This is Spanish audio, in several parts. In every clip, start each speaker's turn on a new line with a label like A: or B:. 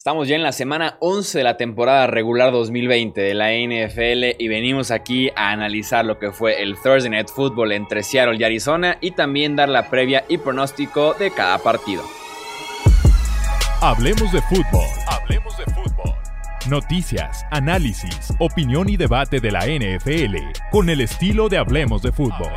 A: Estamos ya en la semana 11 de la temporada regular 2020 de la NFL y venimos aquí a analizar lo que fue el Thursday Night Football entre Seattle y Arizona y también dar la previa y pronóstico de cada partido.
B: Hablemos de fútbol. Hablemos de fútbol. Noticias, análisis, opinión y debate de la NFL con el estilo de Hablemos de fútbol.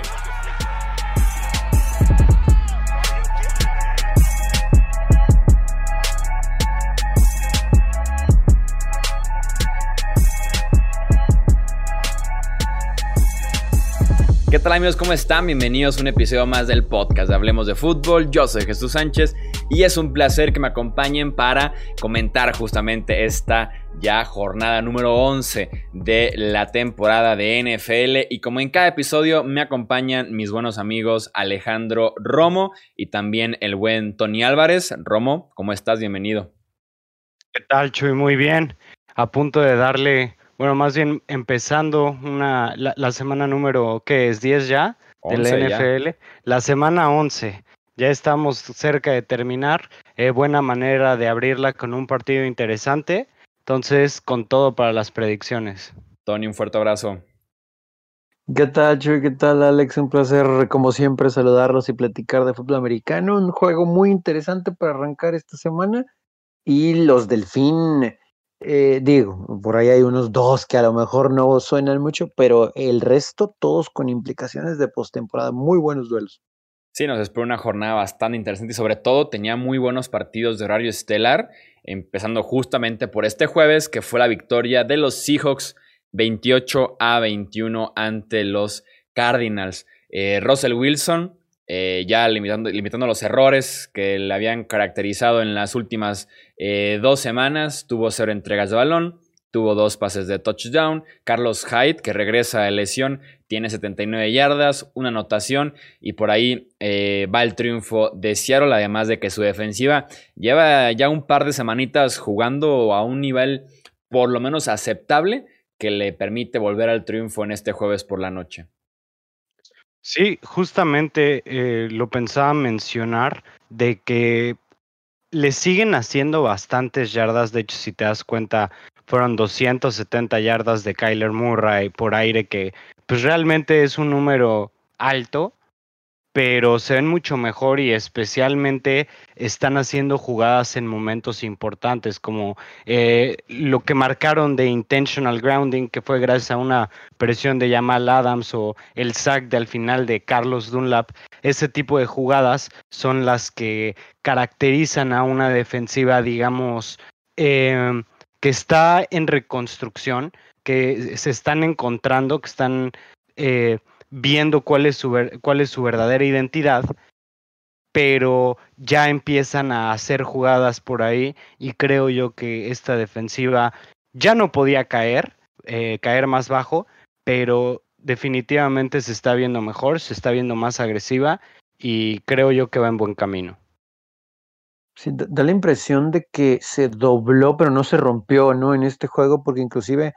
A: ¿Qué tal amigos? ¿Cómo están? Bienvenidos a un episodio más del podcast de Hablemos de Fútbol. Yo soy Jesús Sánchez y es un placer que me acompañen para comentar justamente esta ya jornada número 11 de la temporada de NFL y como en cada episodio me acompañan mis buenos amigos Alejandro Romo y también el buen Tony Álvarez. Romo, ¿cómo estás? Bienvenido.
C: ¿Qué tal, Chuy? Muy bien. A punto de darle bueno, más bien empezando una, la, semana número, ¿qué es? ¿10 ya? De la NFL. La semana 11. Ya estamos cerca de terminar. Eh, buena manera de abrirla con un partido interesante. Entonces, con todo para las predicciones.
A: Tony, un fuerte abrazo.
D: ¿Qué tal, Chuy? ¿Qué tal, Alex? Un placer, como siempre, saludarlos y platicar de fútbol americano. Un juego muy interesante para arrancar esta semana. Y los Delfín eh, digo, por ahí hay unos dos que a lo mejor no suenan mucho, pero el resto todos con implicaciones de postemporada, muy buenos duelos.
A: Sí, nos espera una jornada bastante interesante y sobre todo tenía muy buenos partidos de horario estelar, empezando justamente por este jueves, que fue la victoria de los Seahawks 28 a 21 ante los Cardinals. Eh, Russell Wilson, eh, ya limitando, los errores que le habían caracterizado en las últimas eh, dos semanas. Tuvo cero entregas de balón, tuvo dos pases de touchdown. Carlos Hyde, que regresa de lesión, tiene 79 yardas, una anotación y por ahí eh, va el triunfo de Seattle, además de que su defensiva lleva ya un par de semanitas jugando a un nivel por lo menos aceptable que le permite volver al triunfo en este jueves por la noche.
C: Sí, justamente eh, lo pensaba mencionar de que le siguen haciendo bastantes yardas. De hecho, si te das cuenta, fueron 270 yardas de Kyler Murray por aire, que pues realmente es un número alto pero se ven mucho mejor y especialmente están haciendo jugadas en momentos importantes, como eh, lo que marcaron de intentional grounding, que fue gracias a una presión de Jamal Adams o el sack del final de Carlos Dunlap. Ese tipo de jugadas son las que caracterizan a una defensiva, digamos, em, que está en reconstrucción, que se están encontrando, que están... Eh, viendo cuál es su, cuál es su verdadera identidad, pero ya empiezan a hacer jugadas por ahí y creo yo que esta defensiva ya no podía caer, eh, caer más bajo, pero definitivamente se está viendo mejor, se está viendo más agresiva y creo yo que va en buen camino.
D: Sí, da la impresión de que se dobló, pero no se rompió, ¿no? En este juego, porque inclusive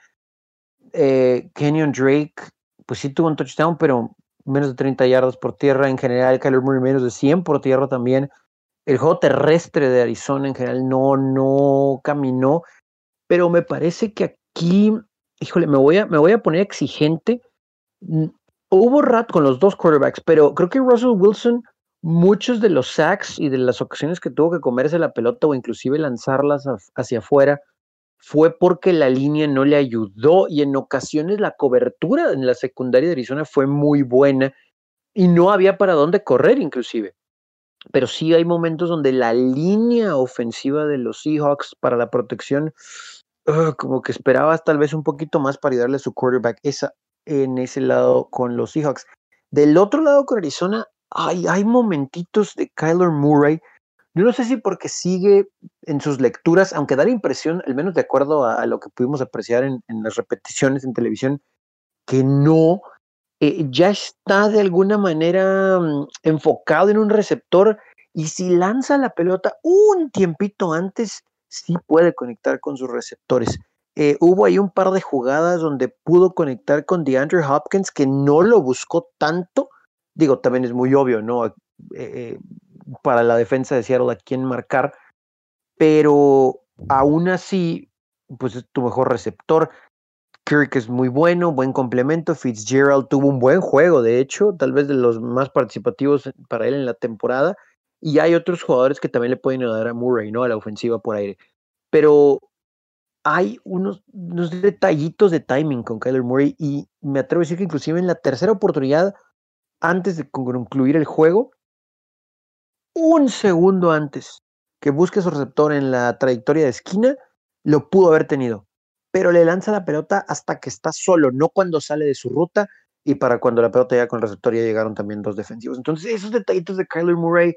D: eh, Kenyon Drake pues sí tuvo un touchdown, pero menos de 30 yardas por tierra. En general, Kyler Murray menos de 100 por tierra también. El juego terrestre de Arizona en general no, no caminó, pero me parece que aquí, híjole, me voy a, me voy a poner exigente. Mm, hubo rat con los dos quarterbacks, pero creo que Russell Wilson, muchos de los sacks y de las ocasiones que tuvo que comerse la pelota o inclusive lanzarlas hacia afuera, fue porque la línea no le ayudó y en ocasiones la cobertura en la secundaria de Arizona fue muy buena y no había para dónde correr inclusive. Pero sí hay momentos donde la línea ofensiva de los Seahawks para la protección, como que esperabas tal vez un poquito más para ayudarle a su quarterback esa, en ese lado con los Seahawks. Del otro lado con Arizona, hay, hay momentitos de Kyler Murray yo no sé si porque sigue en sus lecturas, aunque da la impresión, al menos de acuerdo a, lo que pudimos apreciar en, las repeticiones en televisión, que no, eh, ya está de alguna manera mm, enfocado en un receptor y si lanza la pelota un tiempito antes, sí puede conectar con sus receptores. Eh, hubo ahí un par de jugadas donde pudo conectar con DeAndre Hopkins, que no lo buscó tanto. Digo, también es muy obvio, ¿no? Eh, para la defensa de Seattle a quién marcar, pero aún así, pues es tu mejor receptor. Kirk es muy bueno, buen complemento. Fitzgerald tuvo un buen juego, de hecho, tal vez de los más participativos para él en la temporada. Y hay otros jugadores que también le pueden ayudar a Murray, ¿no? A la ofensiva por aire. Pero hay unos, unos detallitos de timing con Kyler Murray y me atrevo a decir que inclusive en la tercera oportunidad, antes de concluir el juego, un segundo antes que busque su receptor en la trayectoria de esquina, lo pudo haber tenido. Pero le lanza la pelota hasta que está solo, no cuando sale de su ruta y para cuando la pelota llega con el receptor ya llegaron también dos defensivos. Entonces, esos detallitos de Kyler Murray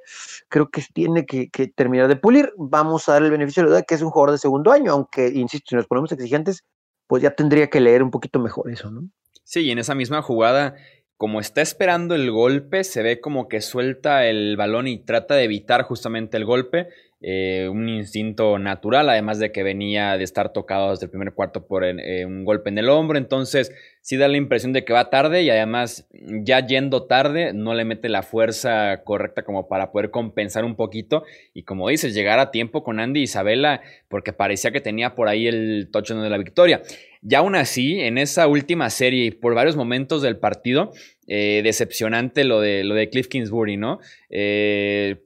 D: creo que tiene que, terminar de pulir. Vamos a dar el beneficio de la duda que es un jugador de segundo año, aunque, insisto, si nos ponemos exigentes, pues ya tendría que leer un poquito mejor eso, ¿no?
A: Sí, y en esa misma jugada, como está esperando el golpe, se ve como que suelta el balón y trata de evitar justamente el golpe eh, un instinto natural, además de que venía de estar tocado desde el primer cuarto por eh, un golpe en el hombro, entonces sí da la impresión de que va tarde y además ya yendo tarde no le mete la fuerza correcta como para poder compensar un poquito y como dices, llegar a tiempo con Andy Isabela porque parecía que tenía por ahí el touchdown de la victoria. Y aún así, en esa última serie y por varios momentos del partido, eh, decepcionante lo de, lo de Cliff Kingsbury, ¿no? Eh,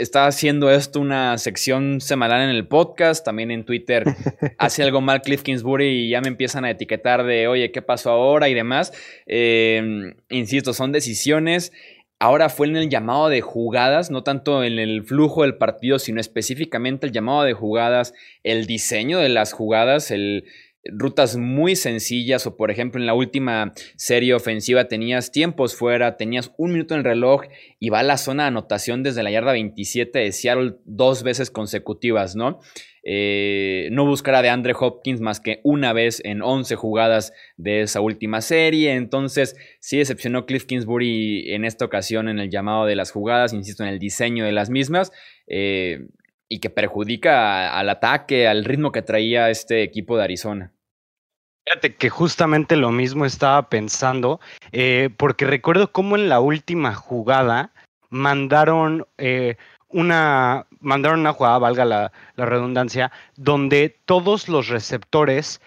A: está haciendo esto una sección semanal en el podcast, también en Twitter hace algo mal Cliff Kingsbury y ya me empiezan a etiquetar de, oye, ¿qué pasó ahora? y demás. Em, insisto, son decisiones. Ahora fue en el llamado de jugadas, no tanto en el flujo del partido, sino específicamente el llamado de jugadas, el diseño de las jugadas, el, rutas muy sencillas o por ejemplo en la última serie ofensiva tenías tiempos fuera, tenías un minuto en el reloj y va a la zona de anotación desde la yarda 27 de Seattle dos veces consecutivas, ¿no? Eh, no buscará de Andre Hopkins más que una vez en 11 jugadas de esa última serie. Entonces, sí decepcionó Cliff Kingsbury en esta ocasión en el llamado de las jugadas, insisto, en el diseño de las mismas. Eh, y que perjudica al ataque, al ritmo que traía este equipo de Arizona.
C: Fíjate que justamente lo mismo estaba pensando, eh, porque recuerdo cómo en la última jugada mandaron eh, una mandaron una jugada, valga la, redundancia, donde todos los receptores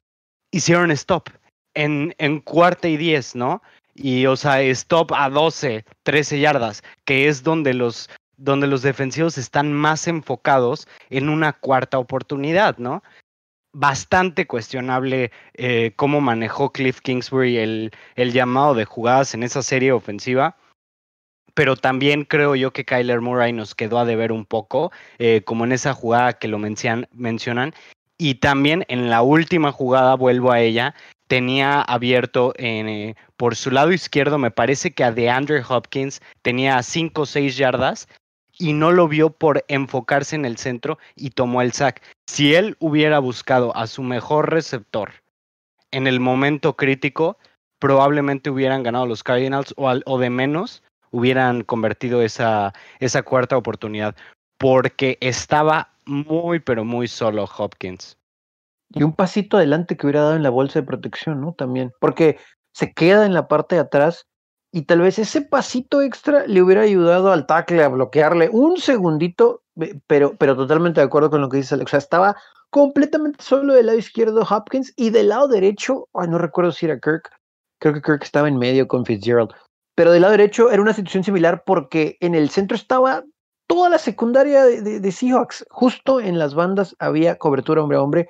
C: hicieron stop en, en cuarta y diez, ¿no? Y, o sea, stop a 12, 13 yardas, que es donde los, donde los defensivos están más enfocados en una cuarta oportunidad, ¿no? Bastante cuestionable eh, cómo manejó Cliff Kingsbury el, el llamado de jugadas en esa serie ofensiva pero también creo yo que Kyler Murray nos quedó a deber un poco, eh, como en esa jugada que lo mencionan. Y también en la última jugada, vuelvo a ella, tenía abierto en, eh, por su lado izquierdo, me parece que a DeAndre Hopkins tenía 5 o 6 yardas y no lo vio por enfocarse en el centro y tomó el sack. Si él hubiera buscado a su mejor receptor en el momento crítico, probablemente hubieran ganado los Cardinals o, o de menos hubieran convertido esa, esa cuarta oportunidad, porque estaba muy, pero muy solo Hopkins.
D: Y un pasito adelante que hubiera dado en la bolsa de protección, ¿no? También, porque se queda en la parte de atrás y tal vez ese pasito extra le hubiera ayudado al tackle a bloquearle un segundito, pero, pero totalmente de acuerdo con lo que dice Alex. O sea, estaba completamente solo del lado izquierdo Hopkins y del lado derecho, no recuerdo si era Kirk, creo que Kirk estaba en medio con Fitzgerald, pero del lado derecho era una situación similar porque en el centro estaba toda la secundaria de, Seahawks, justo en las bandas había cobertura hombre a hombre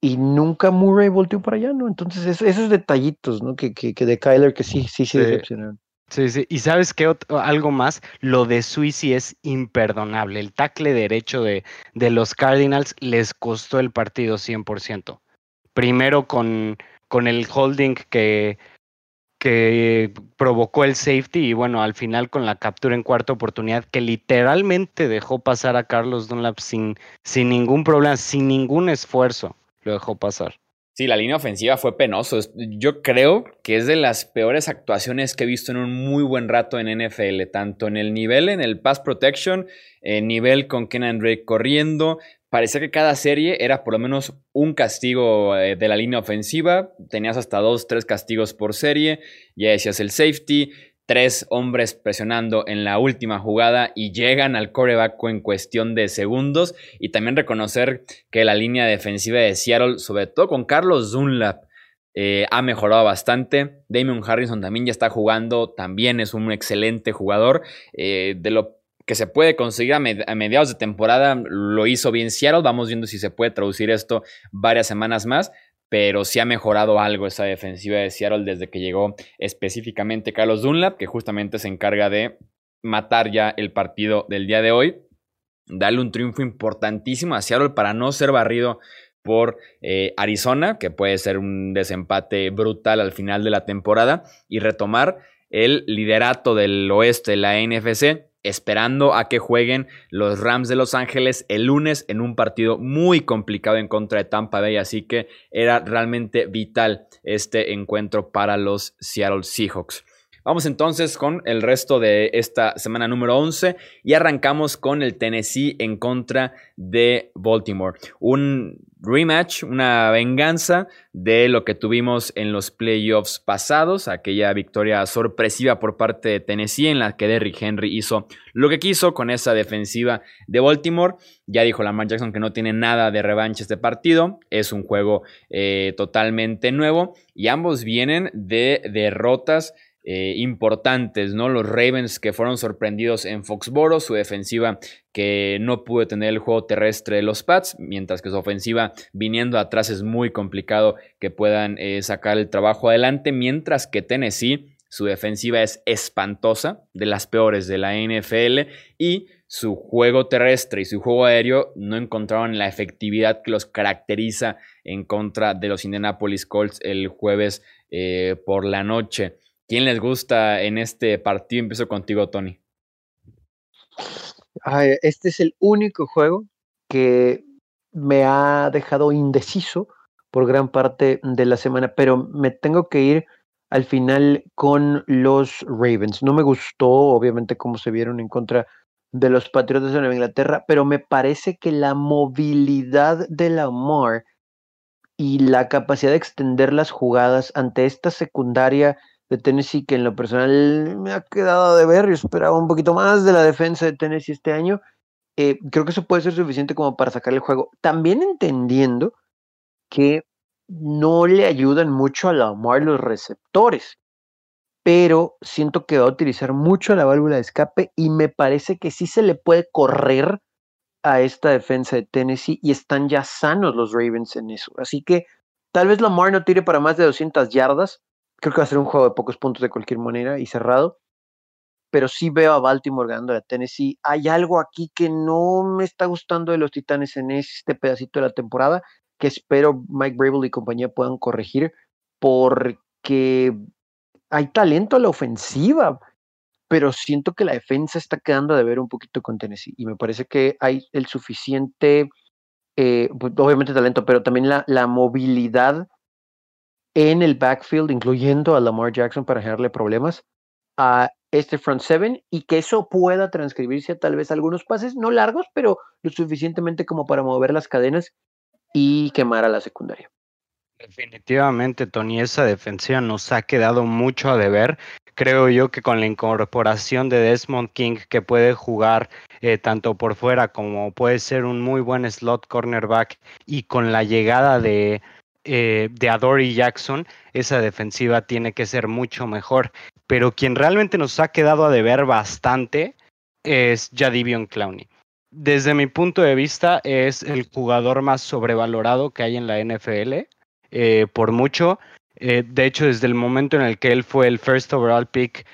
D: y nunca Murray volteó para allá, ¿no? Entonces, esos detallitos, ¿no? Que, que, de Kyler que sí, sí, sí, decepcionaron.
C: Sí, sí. Y sabes qué, algo más, lo de Suisi es imperdonable. El tackle derecho de, de los Cardinals les costó el partido 100%. Primero con, con el holding que, que provocó el safety y bueno, al final con la captura en cuarta oportunidad que literalmente dejó pasar a Carlos Dunlap sin, sin ningún problema, sin ningún esfuerzo lo dejó pasar.
A: Sí, la línea ofensiva fue penoso. Yo creo que es de las peores actuaciones que he visto en un muy buen rato en NFL, tanto en el nivel, en el pass protection, en nivel con Ken Drake corriendo. Parecía que cada serie era por lo menos un castigo eh, de la línea ofensiva. Tenías hasta dos, tres castigos por serie. Ya decías el safety. Tres hombres presionando en la última jugada y llegan al coreback en cuestión de segundos. Y también reconocer que la línea defensiva de Seattle, sobre todo con Carlos Dunlap, eh, ha mejorado bastante. Damon Harrison también ya está jugando, también es un excelente jugador. Eh, de lo que se puede conseguir a, mediados de temporada, lo hizo bien Seattle. Vamos viendo si se puede traducir esto varias semanas más pero sí ha mejorado algo esa defensiva de Seattle desde que llegó específicamente Carlos Dunlap, que justamente se encarga de matar ya el partido del día de hoy, darle un triunfo importantísimo a Seattle para no ser barrido por eh, Arizona, que puede ser un desempate brutal al final de la temporada, y retomar el liderato del oeste de la NFC esperando a que jueguen los Rams de Los Ángeles el lunes en un partido muy complicado en contra de Tampa Bay, así que era realmente vital este encuentro para los Seattle Seahawks. Vamos entonces con el resto de esta semana número 11 y arrancamos con el Tennessee en contra de Baltimore. Un rematch, una venganza de lo que tuvimos en los playoffs pasados, aquella victoria sorpresiva por parte de Tennessee en la que Derrick Henry hizo lo que quiso con esa defensiva de Baltimore. Ya dijo Lamar Jackson que no tiene nada de revancha este partido, es un juego eh, totalmente nuevo y ambos vienen de derrotas eh, importantes, ¿no? Los Ravens que fueron sorprendidos en Foxboro, su defensiva que no pudo tener el juego terrestre de los Pats, mientras que su ofensiva viniendo atrás es muy complicado que puedan eh, sacar el trabajo adelante, mientras que Tennessee, su defensiva es espantosa, de las peores de la NFL, y su juego terrestre y su juego aéreo no encontraron la efectividad que los caracteriza en contra de los Indianapolis Colts el jueves eh, por la noche. ¿Quién les gusta en este partido? Empiezo contigo, Tony.
D: este es el único juego que me ha dejado indeciso por gran parte de la semana, pero me tengo que ir al final con los Ravens. No me gustó, obviamente, cómo se vieron en contra de los Patriotas de Nueva Inglaterra, pero me parece que la movilidad de Lamar y la capacidad de extender las jugadas ante esta secundaria de Tennessee que en lo personal me ha quedado de ver. Yo esperaba un poquito más de la defensa de Tennessee este año. Eh, creo que eso puede ser suficiente como para sacar el juego. También entendiendo que no le ayudan mucho a Lamar los receptores, pero siento que va a utilizar mucho la válvula de escape y me parece que sí se le puede correr a esta defensa de Tennessee y están ya sanos los Ravens en eso. Así que tal vez Lamar no tire para más de 200 yardas, creo que va a ser un juego de pocos puntos de cualquier manera y cerrado. Pero sí veo a Baltimore ganando a Tennessee. Hay algo aquí que no me está gustando de los Titanes en este pedacito de la temporada, que espero Mike Brable y compañía puedan corregir, porque hay talento a la ofensiva, pero siento que la defensa está quedando de ver un poquito con Tennessee. Y me parece que hay el suficiente, eh, pues, obviamente talento, pero también la, la movilidad en el backfield, incluyendo a Lamar Jackson para generarle problemas a este front seven y que eso pueda transcribirse a tal vez algunos pases, no largos, pero lo suficientemente como para mover las cadenas y quemar a la secundaria.
C: Definitivamente, Tony, esa defensiva nos ha quedado mucho a deber. Creo yo que con la incorporación de Desmond King, que puede jugar eh, tanto por fuera como puede ser un muy buen slot cornerback, y con la llegada de eh, de Adory Jackson, esa defensiva tiene que ser mucho mejor. Pero quien realmente nos ha quedado a deber bastante es Jadivion Clowney. Desde mi punto de vista, es el jugador más sobrevalorado que hay en la NFL, eh, por mucho. Eh, de hecho, desde el momento en el que él fue el first overall pick,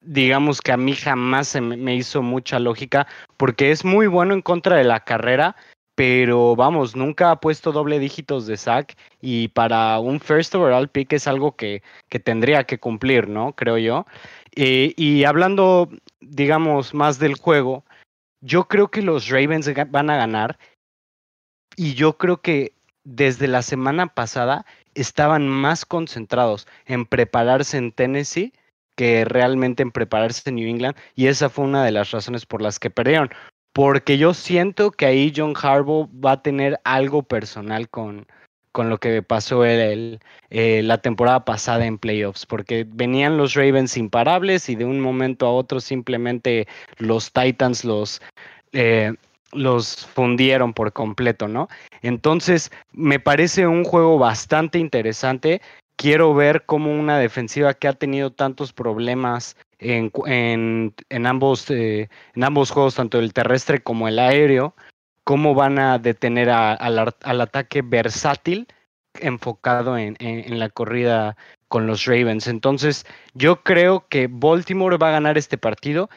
C: digamos que a mí jamás me hizo mucha lógica, porque es muy bueno en contra de la carrera, pero vamos, nunca ha puesto doble dígitos de sack y para un first overall pick es algo que, tendría que cumplir, ¿no? Creo yo. Eh, y hablando, digamos, más del juego, yo creo que los Ravens van a ganar y yo creo que desde la semana pasada estaban más concentrados en prepararse en Tennessee que realmente en prepararse en New England y esa fue una de las razones por las que perdieron porque yo siento que ahí John Harbaugh va a tener algo personal con, con lo que pasó el, eh, la temporada pasada en playoffs, porque venían los Ravens imparables y de un momento a otro simplemente los Titans los, eh, los fundieron por completo, ¿no? Entonces, me parece un juego bastante interesante. Quiero ver cómo una defensiva que ha tenido tantos problemas en, en, ambos, eh, en ambos juegos, tanto el terrestre como el aéreo, cómo van a detener al ataque versátil enfocado en, la corrida con los Ravens. Entonces, yo creo que Baltimore va a ganar este partido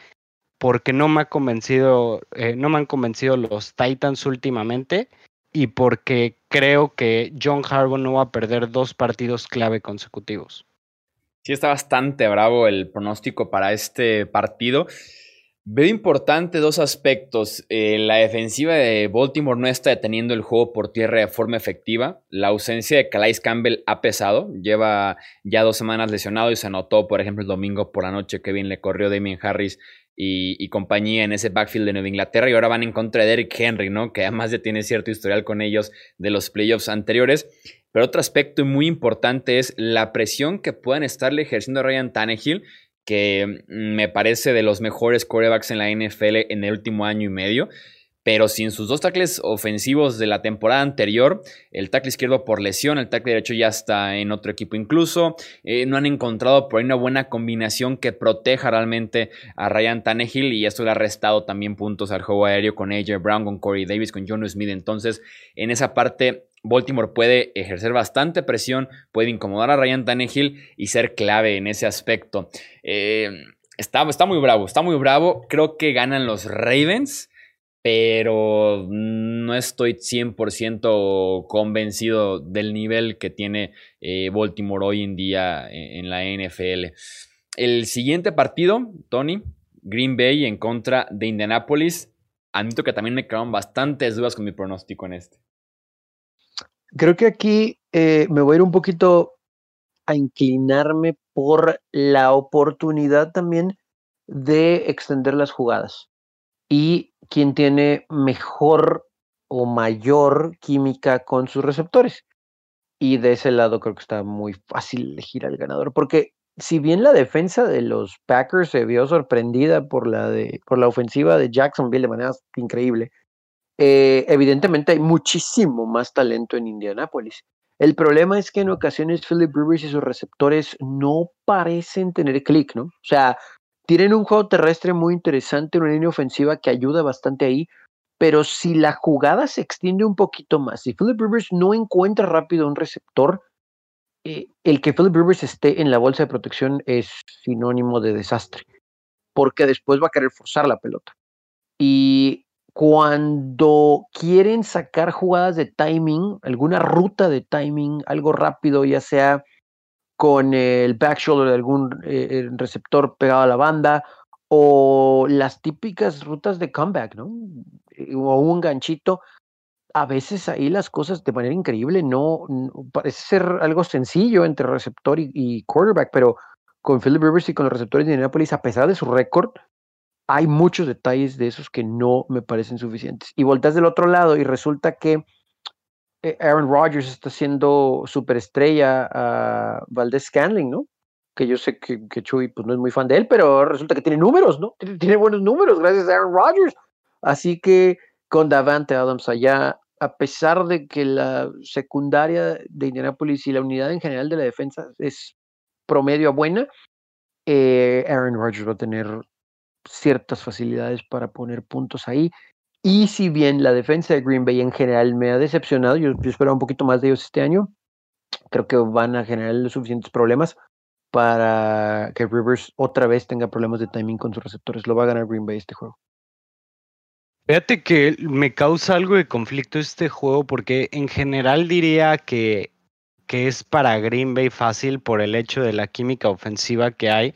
C: porque no me ha convencido, eh, no me han convencido los Titans últimamente y porque creo que John Harbaugh no va a perder dos partidos clave consecutivos.
A: Sí, está bastante bravo el pronóstico para este partido. Veo importante dos aspectos. Eh, la defensiva de Baltimore no está deteniendo el juego por tierra de forma efectiva. La ausencia de Calais Campbell ha pesado. Lleva ya dos semanas lesionado y se notó, por ejemplo, el domingo por la noche que bien le corrió Damien Harris y, compañía en ese backfield de Nueva Inglaterra. Y ahora van en contra de Eric Henry, ¿no? Que además ya tiene cierto historial con ellos de los playoffs anteriores. Pero otro aspecto muy importante es la presión que puedan estarle ejerciendo a Ryan Tannehill, que me parece de los mejores quarterbacks en la NFL en el último año y medio. Pero sin sus dos tackles ofensivos de la temporada anterior, el tackle izquierdo por lesión, el tackle derecho ya está en otro equipo incluso, eh, no han encontrado por ahí una buena combinación que proteja realmente a Ryan Tannehill y esto le ha restado también puntos al juego aéreo con AJ Brown, con Corey Davis, con John Smith. Entonces, en esa parte Baltimore puede ejercer bastante presión, puede incomodar a Ryan Tannehill y ser clave en ese aspecto. Eh, está, está muy bravo, está muy bravo. Creo que ganan los Ravens, pero no estoy 100% convencido del nivel que tiene eh, Baltimore hoy en día en, la NFL. El siguiente partido, Tony, Green Bay en contra de Indianapolis. Admito que también me quedaron bastantes dudas con mi pronóstico en este.
D: Creo que aquí eh, me voy a ir un poquito a inclinarme por la oportunidad también de extender las jugadas. Y quien tiene mejor o mayor química con sus receptores. Y de ese lado creo que está muy fácil elegir al ganador, porque si bien la defensa de los Packers se vio sorprendida por la, por la ofensiva de Jacksonville de manera increíble, eh, evidentemente hay muchísimo más talento en Indianápolis. El problema es que en ocasiones Philip Rivers y sus receptores no parecen tener clic, ¿no? O sea, tienen un juego terrestre muy interesante, una línea ofensiva que ayuda bastante ahí, pero si la jugada se extiende un poquito más, si Philip Rivers no encuentra rápido un receptor, eh, el que Philip Rivers esté en la bolsa de protección es sinónimo de desastre, porque después va a querer forzar la pelota. Y cuando quieren sacar jugadas de timing, alguna ruta de timing, algo rápido, ya sea con el back shoulder de algún eh, receptor pegado a la banda o las típicas rutas de comeback, ¿no? Eh, o un ganchito. A veces ahí las cosas de manera increíble no, parece ser algo sencillo entre receptor y, quarterback, pero con Philip Rivers y con los receptores de Indianapolis, a pesar de su récord, hay muchos detalles de esos que no me parecen suficientes. Y volteas del otro lado y resulta que eh, Aaron Rodgers está siendo superestrella a Valdez Scanling, ¿no? Que yo sé que, que, Chuy pues, no es muy fan de él, pero resulta que tiene números, ¿no? Tiene, buenos números gracias a Aaron Rodgers. Así que con Davante Adams allá, a pesar de que la secundaria de Indianapolis y la unidad en general de la defensa es promedio a buena, eh, Aaron Rodgers va a tener ciertas facilidades para poner puntos ahí. Y si bien la defensa de Green Bay en general me ha decepcionado, yo, esperaba un poquito más de ellos este año, creo que van a generar los suficientes problemas para que Rivers otra vez tenga problemas de timing con sus receptores. Lo va a ganar Green Bay este juego.
C: Fíjate que me causa algo de conflicto este juego porque en general diría que, que es para Green Bay fácil por el hecho de la química ofensiva que hay,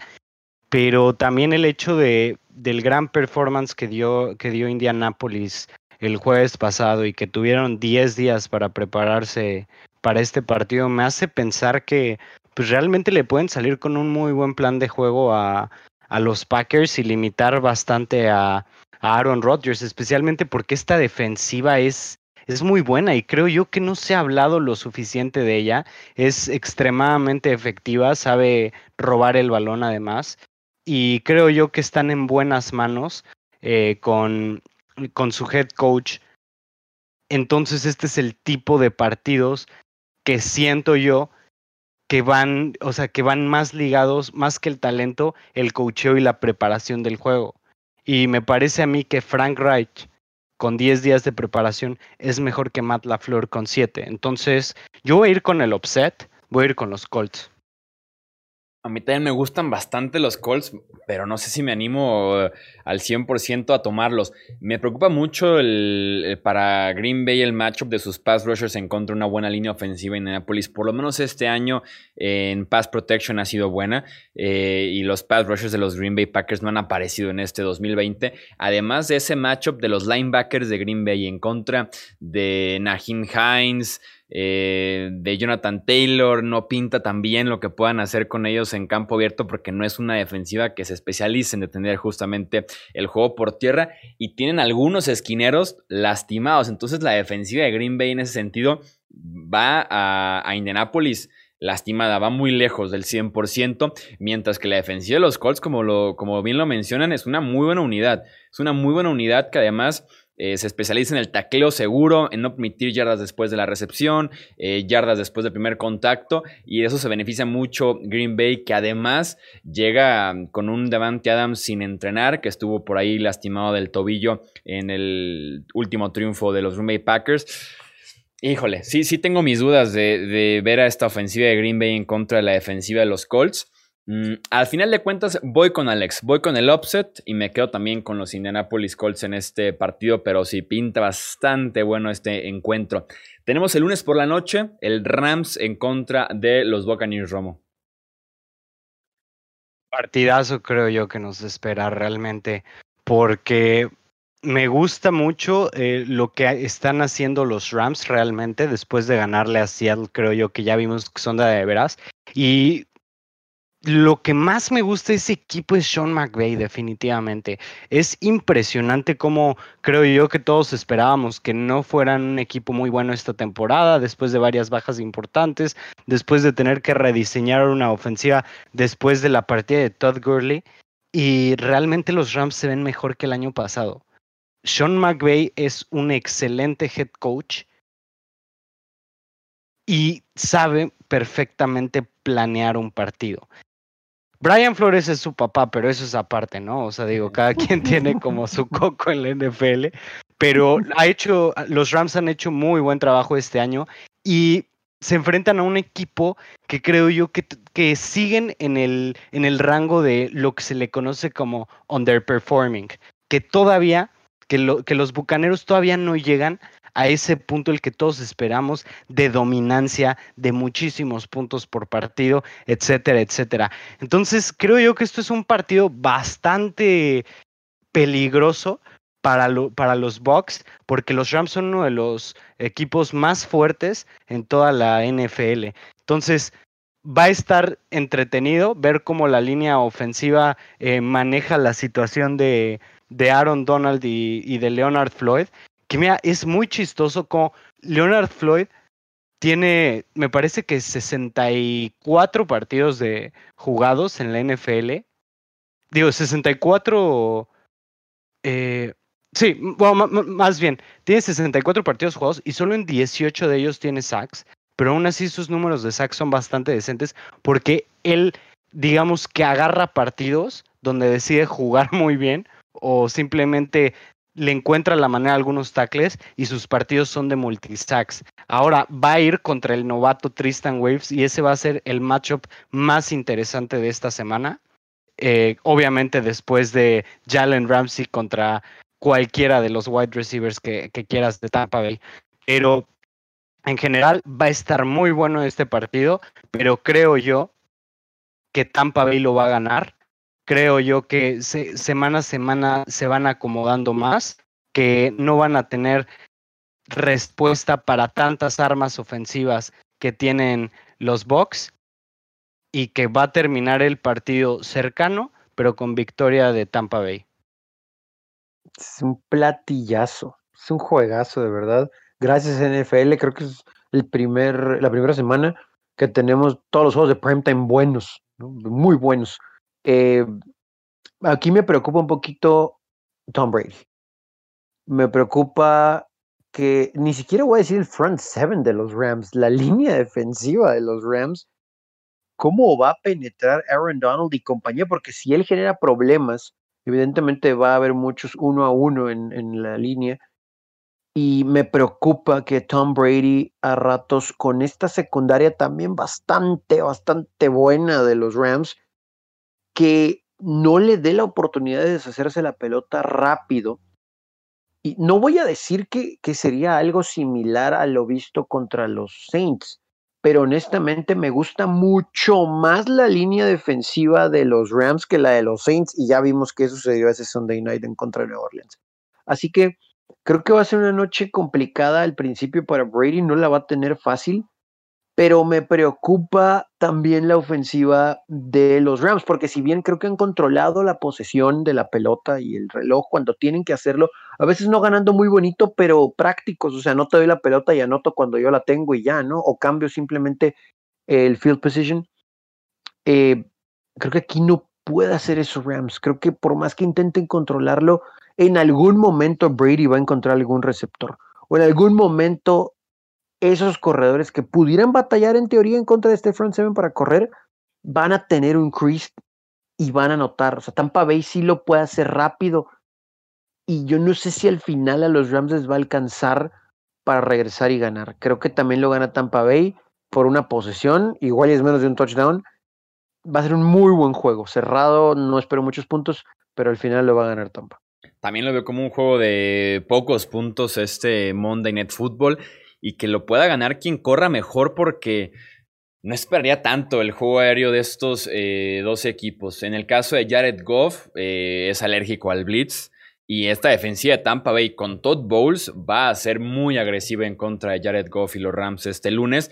C: pero también el hecho de del gran performance que dio, que dio Indianapolis el jueves pasado y que tuvieron 10 días para prepararse para este partido, me hace pensar que pues realmente le pueden salir con un muy buen plan de juego a, a los Packers y limitar bastante a, a Aaron Rodgers, especialmente porque esta defensiva es, es muy buena y creo yo que no se ha hablado lo suficiente de ella. Es extremadamente efectiva, sabe robar el balón además y creo yo que están en buenas manos eh, con, con su head coach. Entonces este es el tipo de partidos que siento yo que van, o sea, que van más ligados, más que el talento, el coacheo y la preparación del juego. Y me parece a mí que Frank Reich, con 10 días de preparación, es mejor que Matt LaFleur con 7. Entonces, yo voy a ir con el upset, voy a ir con los Colts.
A: A mí también me gustan bastante los Colts, pero no sé si me animo eh, al 100% a tomarlos. Me preocupa mucho el, para Green Bay el matchup de sus pass rushers en contra de una buena línea ofensiva en Indianapolis. Por lo menos este año en pass protection ha sido buena eh, y los pass rushers de los Green Bay Packers no han aparecido en este 2020. Además de ese matchup de los linebackers de Green Bay en contra de Nahim Hines. Eh, de Jonathan Taylor, no pinta tan bien lo que puedan hacer con ellos en campo abierto porque no es una defensiva que se especialice en detener justamente el juego por tierra y tienen algunos esquineros lastimados. Entonces la defensiva de Green Bay en ese sentido va a, a Indianapolis lastimada, va muy lejos del 100%, mientras que la defensiva de los Colts, como, lo, como bien lo mencionan, es una muy buena unidad. Es una muy buena unidad que además eh, se especializa en el tacleo seguro, en no permitir yardas después de la recepción, eh, yardas después del primer contacto, y de eso se beneficia mucho Green Bay, que además llega con un Davante Adams sin entrenar, que estuvo por ahí lastimado del tobillo en el último triunfo de los Green Bay Packers. Híjole, sí, sí tengo mis dudas de, de ver a esta ofensiva de Green Bay en contra de la defensiva de los Colts. Mm, al final de cuentas, voy con Alex, voy con el upset y me quedo también con los Indianapolis Colts en este partido, pero sí pinta bastante bueno este encuentro. Tenemos el lunes por la noche el Rams en contra de los Buccaneers Romo.
C: Partidazo creo yo que nos espera realmente, porque me gusta mucho eh, lo que están haciendo los Rams realmente después de ganarle a Seattle, creo yo que ya vimos que son de veras. Y lo que más me gusta de ese equipo es Sean McVay, definitivamente. Es impresionante cómo creo yo que todos esperábamos que no fueran un equipo muy bueno esta temporada, después de varias bajas importantes, después de tener que rediseñar una ofensiva después de la partida de Todd Gurley. Y realmente los Rams se ven mejor que el año pasado. Sean McVay es un excelente head coach y sabe perfectamente planear un partido. Brian Flores es su papá, pero eso es aparte, ¿no? O sea, digo, cada quien tiene como su coco en la NFL, pero ha hecho, los Rams han hecho muy buen trabajo este año y se enfrentan a un equipo que creo yo que, que siguen en el, en el rango de lo que se le conoce como underperforming, que todavía, que, lo, que los bucaneros todavía no llegan a ese punto el que todos esperamos de dominancia, de muchísimos puntos por partido, etcétera, etcétera. Entonces, creo yo que esto es un partido bastante peligroso para, para los Bucks, porque los Rams son uno de los equipos más fuertes en toda la NFL. Entonces, va a estar entretenido ver cómo la línea ofensiva eh, maneja la situación de, de Aaron Donald y, de Leonard Floyd que mira, es muy chistoso como Leonard Floyd tiene, me parece que 64 partidos de jugados en la NFL. Digo, 64... Eh, sí, bueno, más bien, tiene 64 partidos jugados y solo en 18 de ellos tiene sacks, pero aún así sus números de sacks son bastante decentes porque él, digamos que agarra partidos donde decide jugar muy bien o simplemente le encuentra la manera a algunos tackles y sus partidos son de multisacks. Ahora va a ir contra el novato Tristan Waves y ese va a ser el matchup más interesante de esta semana. Eh, obviamente después de Jalen Ramsey contra cualquiera de los wide receivers que, que quieras de Tampa Bay. Pero en general va a estar muy bueno este partido, pero creo yo que Tampa Bay lo va a ganar creo yo que semana a semana se van acomodando más, que no van a tener respuesta para tantas armas ofensivas que tienen los Bucks y que va a terminar el partido cercano, pero con victoria de Tampa Bay.
D: Es un platillazo, es un juegazo de verdad. Gracias NFL, creo que es el primer, la primera semana que tenemos todos los juegos de primetime buenos, muy buenos. Eh, aquí me preocupa un poquito Tom Brady. Me preocupa que ni siquiera voy a decir el front seven de los Rams, la línea defensiva de los Rams, cómo va a penetrar Aaron Donald y compañía, porque si él genera problemas, evidentemente va a haber muchos uno a uno en, en la línea. Y me preocupa que Tom Brady a ratos con esta secundaria también bastante, bastante buena de los Rams, que no le dé la oportunidad de deshacerse la pelota rápido. Y no voy a decir que, que sería algo similar a lo visto contra los Saints, pero honestamente me gusta mucho más la línea defensiva de los Rams que la de los Saints y ya vimos qué sucedió ese Sunday night en contra de Nueva Orleans. Así que creo que va a ser una noche complicada al principio para Brady, no la va a tener fácil, pero me preocupa también la ofensiva de los Rams, porque si bien creo que han controlado la posesión de la pelota y el reloj cuando tienen que hacerlo, a veces no ganando muy bonito, pero prácticos, o sea, no te doy la pelota y anoto cuando yo la tengo y ya, ¿no? O cambio simplemente el field position. Eh, creo que aquí no puede hacer eso Rams, creo que por más que intenten controlarlo, en algún momento Brady va a encontrar algún receptor, o en algún momento esos corredores que pudieran batallar en teoría en contra de este front seven para correr, van a tener un crease y van a anotar. O sea, Tampa Bay sí lo puede hacer rápido. Y yo no sé si al final a los Rams les va a alcanzar para regresar y ganar. Creo que también lo gana Tampa Bay por una posesión, igual es menos de un touchdown. Va a ser un muy buen juego. Cerrado, no espero muchos puntos, pero al final lo va a ganar Tampa.
A: También lo veo como un juego de pocos puntos este Monday Night Football y que lo pueda ganar quien corra mejor porque no esperaría tanto el juego aéreo de estos eh, dos equipos. En el caso de Jared Goff, eh, es alérgico al blitz. Y esta defensiva de Tampa Bay con Todd Bowles va a ser muy agresiva en contra de Jared Goff y los Rams este lunes.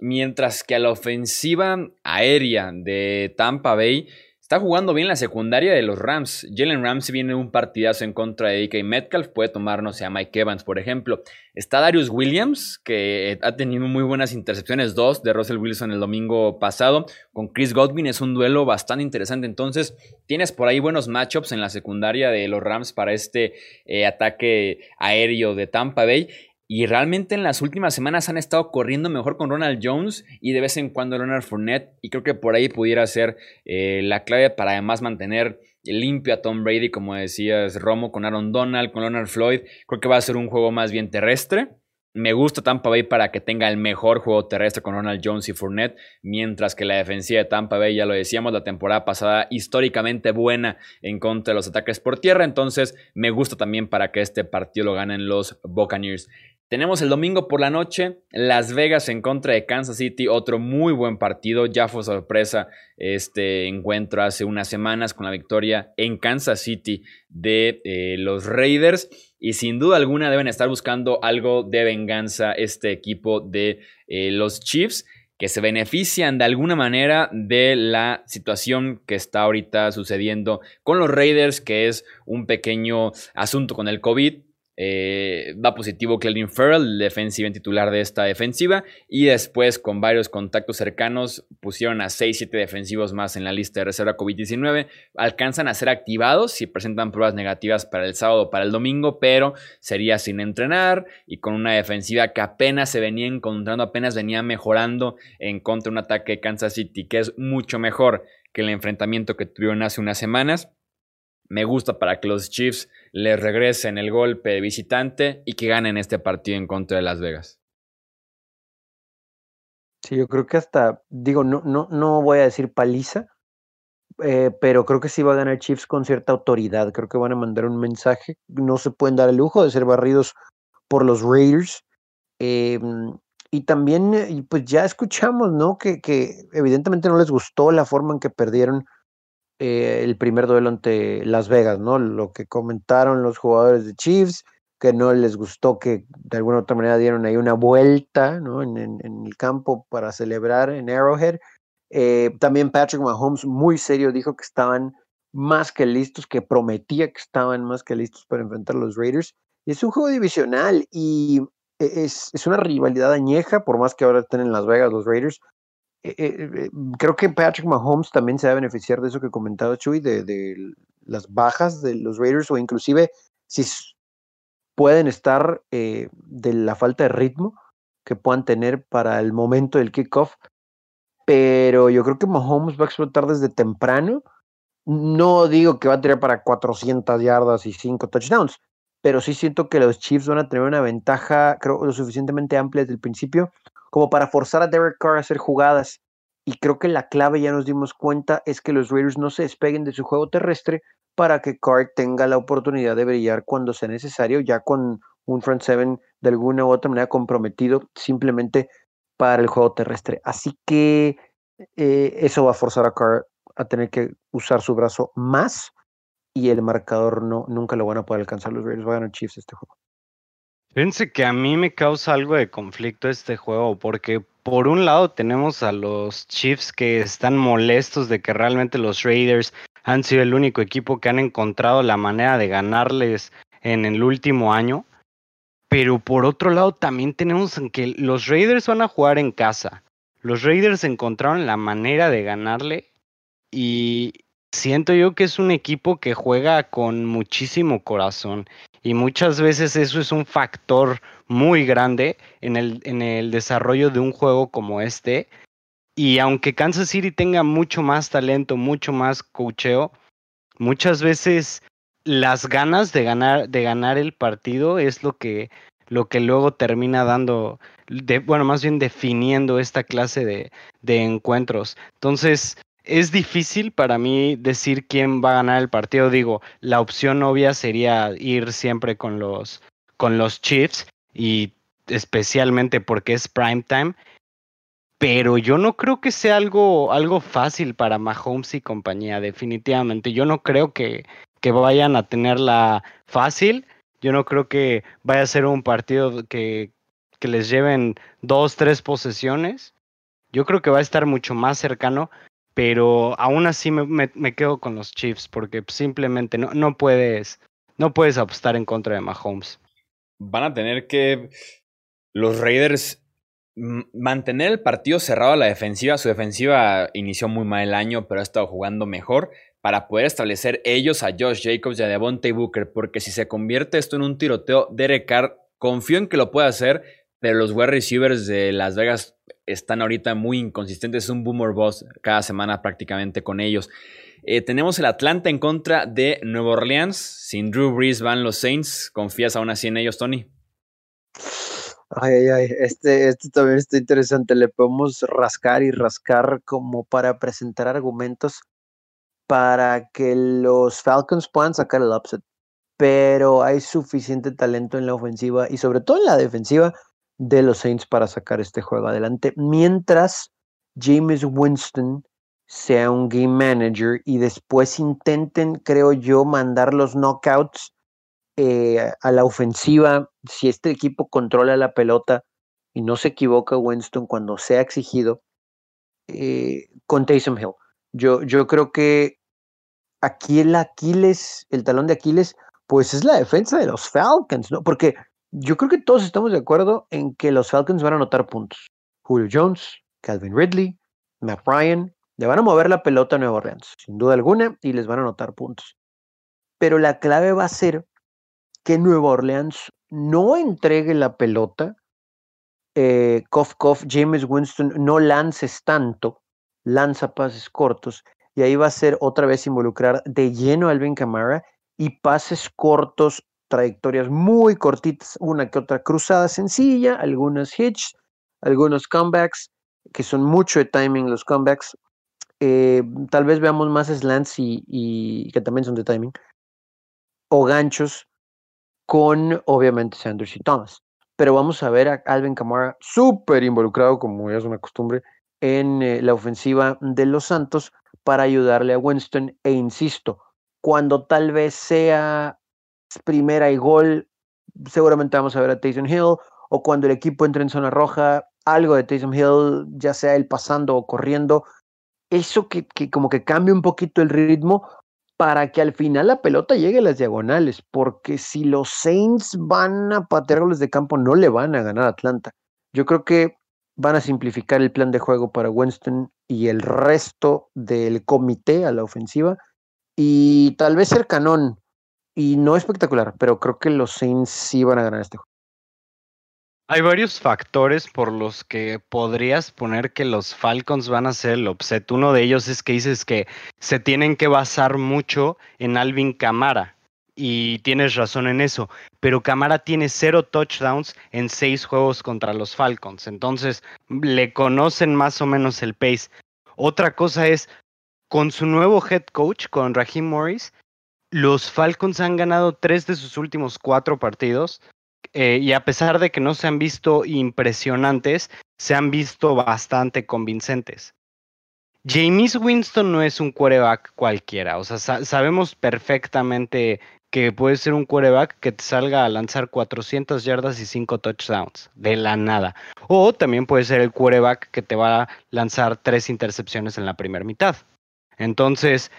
A: Mientras que a la ofensiva aérea de Tampa Bay Está jugando bien la secundaria de los Rams. Jalen Ramsey viene un partidazo en contra de DK Metcalf. Puede tomarnos a Mike Evans, por ejemplo. Está Darius Williams, que ha tenido muy buenas intercepciones, dos de Russell Wilson el domingo pasado. Con Chris Godwin es un duelo bastante interesante. Entonces, tienes por ahí buenos matchups en la secundaria de los Rams para este eh, ataque aéreo de Tampa Bay. Y realmente en las últimas semanas han estado corriendo mejor con Ronald Jones y de vez en cuando Leonard Fournette. Y creo que por ahí pudiera ser eh, la clave para además mantener limpio a Tom Brady, como decías, Romo con Aaron Donald, con Leonard Floyd. Creo que va a ser un juego más bien terrestre. Me gusta Tampa Bay para que tenga el mejor juego terrestre con Ronald Jones y Fournette, mientras que la defensiva de Tampa Bay, ya lo decíamos, la temporada pasada históricamente buena en contra de los ataques por tierra, entonces me gusta también para que este partido lo ganen los Buccaneers. Tenemos el domingo por la noche, Las Vegas en contra de Kansas City, otro muy buen partido. Ya fue sorpresa este encuentro hace unas semanas con la victoria en Kansas City de eh, los Raiders. Y sin duda alguna deben estar buscando algo de venganza este equipo de eh, los Chiefs que se benefician de alguna manera de la situación que está ahorita sucediendo con los Raiders, que es un pequeño asunto con el COVID eh, va positivo Clelin Farrell, el defensivo titular de esta defensiva. Y después, con varios contactos cercanos, pusieron a 6-7 defensivos más en la lista de reserva COVID-19. Alcanzan a ser activados si presentan pruebas negativas para el sábado o para el domingo, pero sería sin entrenar y con una defensiva que apenas se venía encontrando, apenas venía mejorando en contra de un ataque de Kansas City, que es mucho mejor que el enfrentamiento que tuvieron hace unas semanas. Me gusta para que los Chiefs les regresen el golpe de visitante y que ganen este partido en contra de Las Vegas.
D: Sí, yo creo que hasta, digo, no, no, no voy a decir paliza, eh, pero creo que sí va a ganar Chiefs con cierta autoridad. Creo que van a mandar un mensaje. No se pueden dar el lujo de ser barridos por los Raiders. Em, y también, eh, pues ya escuchamos, ¿no? Que, que evidentemente no les gustó la forma en que perdieron eh, el primer duelo ante Las Vegas, ¿no? Lo que comentaron los jugadores de Chiefs, que no les gustó que de alguna otra manera dieron ahí una vuelta, ¿no? En, el campo para celebrar en Arrowhead. Eh, también Patrick Mahomes, muy serio, dijo que estaban más que listos, que prometía que estaban más que listos para enfrentar a los Raiders. Es un juego divisional y e, es, es, una rivalidad añeja, por más que ahora estén en Las Vegas los Raiders. Eh, eh, creo que Patrick Mahomes también se va a beneficiar de eso que comentaba Chuy, de, de las bajas de los Raiders, o inclusive si pueden estar de la falta de ritmo que puedan tener para el momento del kickoff. Pero yo creo que Mahomes va a explotar desde temprano. No digo que va a tirar para 400 yardas y 5 touchdowns, pero sí siento que los Chiefs van a tener una ventaja, creo, lo suficientemente amplia desde el principio como para forzar a Derek Carr a hacer jugadas. Y creo que la clave, ya nos dimos cuenta, es que los Raiders no se despeguen de su juego terrestre para que Carr tenga la oportunidad de brillar cuando sea necesario, ya con un front seven de alguna u otra manera comprometido simplemente para el juego terrestre. Así que eh, eso va a forzar a Carr a tener que usar su brazo más y el marcador no, nunca lo van a poder alcanzar los Raiders. Va a Chiefs este juego.
C: Fíjense que a mí me causa algo de conflicto este juego, porque por un lado tenemos a los Chiefs que están molestos de que realmente los Raiders han sido el único equipo que han encontrado la manera de ganarles en el último año. Pero por otro lado también tenemos que los Raiders van a jugar en casa. Los Raiders encontraron la manera de ganarle y siento yo que es un equipo que juega con muchísimo corazón y muchas veces eso es un factor muy grande en el, en el desarrollo de un juego como este. Y aunque Kansas City tenga mucho más talento, mucho más cocheo, muchas veces las ganas de ganar, de ganar el partido es lo que, lo que luego termina dando, de, bueno, más bien definiendo esta clase de, de encuentros. Entonces, es difícil para mí decir quién va a ganar el partido. Digo, la opción obvia sería ir siempre con los, con los Chiefs y especialmente porque es prime time. Pero yo no creo que sea algo, algo fácil para Mahomes y compañía, definitivamente. Yo no creo que, que vayan a tenerla fácil. Yo no creo que vaya a ser un partido que, que les lleven dos, tres posesiones. Yo creo que va a estar mucho más cercano, pero aún así me, me, quedo con los Chiefs porque simplemente no, no, puedes, no puedes apostar en contra de Mahomes.
A: Van a tener que los Raiders mantener el partido cerrado a la defensiva. Su defensiva inició muy mal el año, pero ha estado jugando mejor para poder establecer ellos a Josh Jacobs y a Devontae Booker, porque si se convierte esto en un tiroteo, Derek Carr, confío en que lo pueda hacer, pero los wide receivers de Las Vegas están ahorita muy inconsistentes. Es un boomer boss cada semana prácticamente con ellos. Eh, tenemos el Atlanta en contra de Nueva Orleans. Sin Drew Brees van los Saints. ¿Confías aún así en ellos, Tony?
D: Ay, ay, ay. Este, este también está interesante. Le podemos rascar y rascar como para presentar argumentos para que los Falcons puedan sacar el upset. Pero hay suficiente talento en la ofensiva y sobre todo en la defensiva de los Saints para sacar este juego adelante, mientras James Winston sea un game manager y después intenten, creo yo, mandar los knockouts eh, a la ofensiva. Si este equipo controla la pelota y no se equivoca Winston cuando sea exigido, eh, con Taysom Hill. Yo, yo creo que aquí el Aquiles, el talón de Aquiles, pues es la defensa de los Falcons, ¿no? Porque yo creo que todos estamos de acuerdo en que los Falcons van a anotar puntos. Julio Jones, Calvin Ridley, Matt Ryan, le van a mover la pelota a Nueva Orleans, sin duda alguna, y les van a anotar puntos. Pero la clave va a ser que Nueva Orleans no entregue la pelota. Eh, cough, James Winston no lances tanto, lanza pases cortos, y ahí va a ser otra vez involucrar de lleno a Alvin Kamara y pases cortos trayectorias muy cortitas, una que otra cruzada sencilla, algunos hits, algunos comebacks, que son mucho de timing los comebacks. Eh, tal vez veamos más slants y, que también son de timing, o ganchos con obviamente Sanders y Thomas. Pero vamos a ver a Alvin Kamara súper involucrado, como ya es una costumbre, en eh, la ofensiva de los Santos para ayudarle a Winston. E insisto, cuando tal vez sea primera y gol, seguramente vamos a ver a Taysom Hill, o cuando el equipo entra en zona roja, algo de Taysom Hill, ya sea él pasando o corriendo, eso que, como que cambia un poquito el ritmo, para que al final la pelota llegue a las diagonales, porque si los Saints van a patear goles de campo, no le van a ganar a Atlanta. Yo creo que van a simplificar el plan de juego para Winston y el resto del comité a la ofensiva y tal vez ser canón y no espectacular, pero creo que los Saints sí van a ganar este juego.
C: Hay varios factores por los que podrías poner que los Falcons van a ser el upset. Uno de ellos es que dices que se tienen que basar mucho en Alvin Camara. Y tienes razón en eso. Pero Camara tiene cero touchdowns en seis juegos contra los Falcons. Entonces le conocen más o menos el pace. Otra cosa es, con su nuevo head coach, con Raheem Morris, los Falcons han ganado tres de sus últimos cuatro partidos eh, y a pesar de que no se han visto impresionantes, se han visto bastante convincentes. James Winston no es un quarterback cualquiera, o sea, sabemos perfectamente que puede ser un quarterback que te salga a lanzar 400 yardas y 5 touchdowns, de la nada. O también puede ser el quarterback que te va a lanzar 3 intercepciones en la primera mitad. Entonces,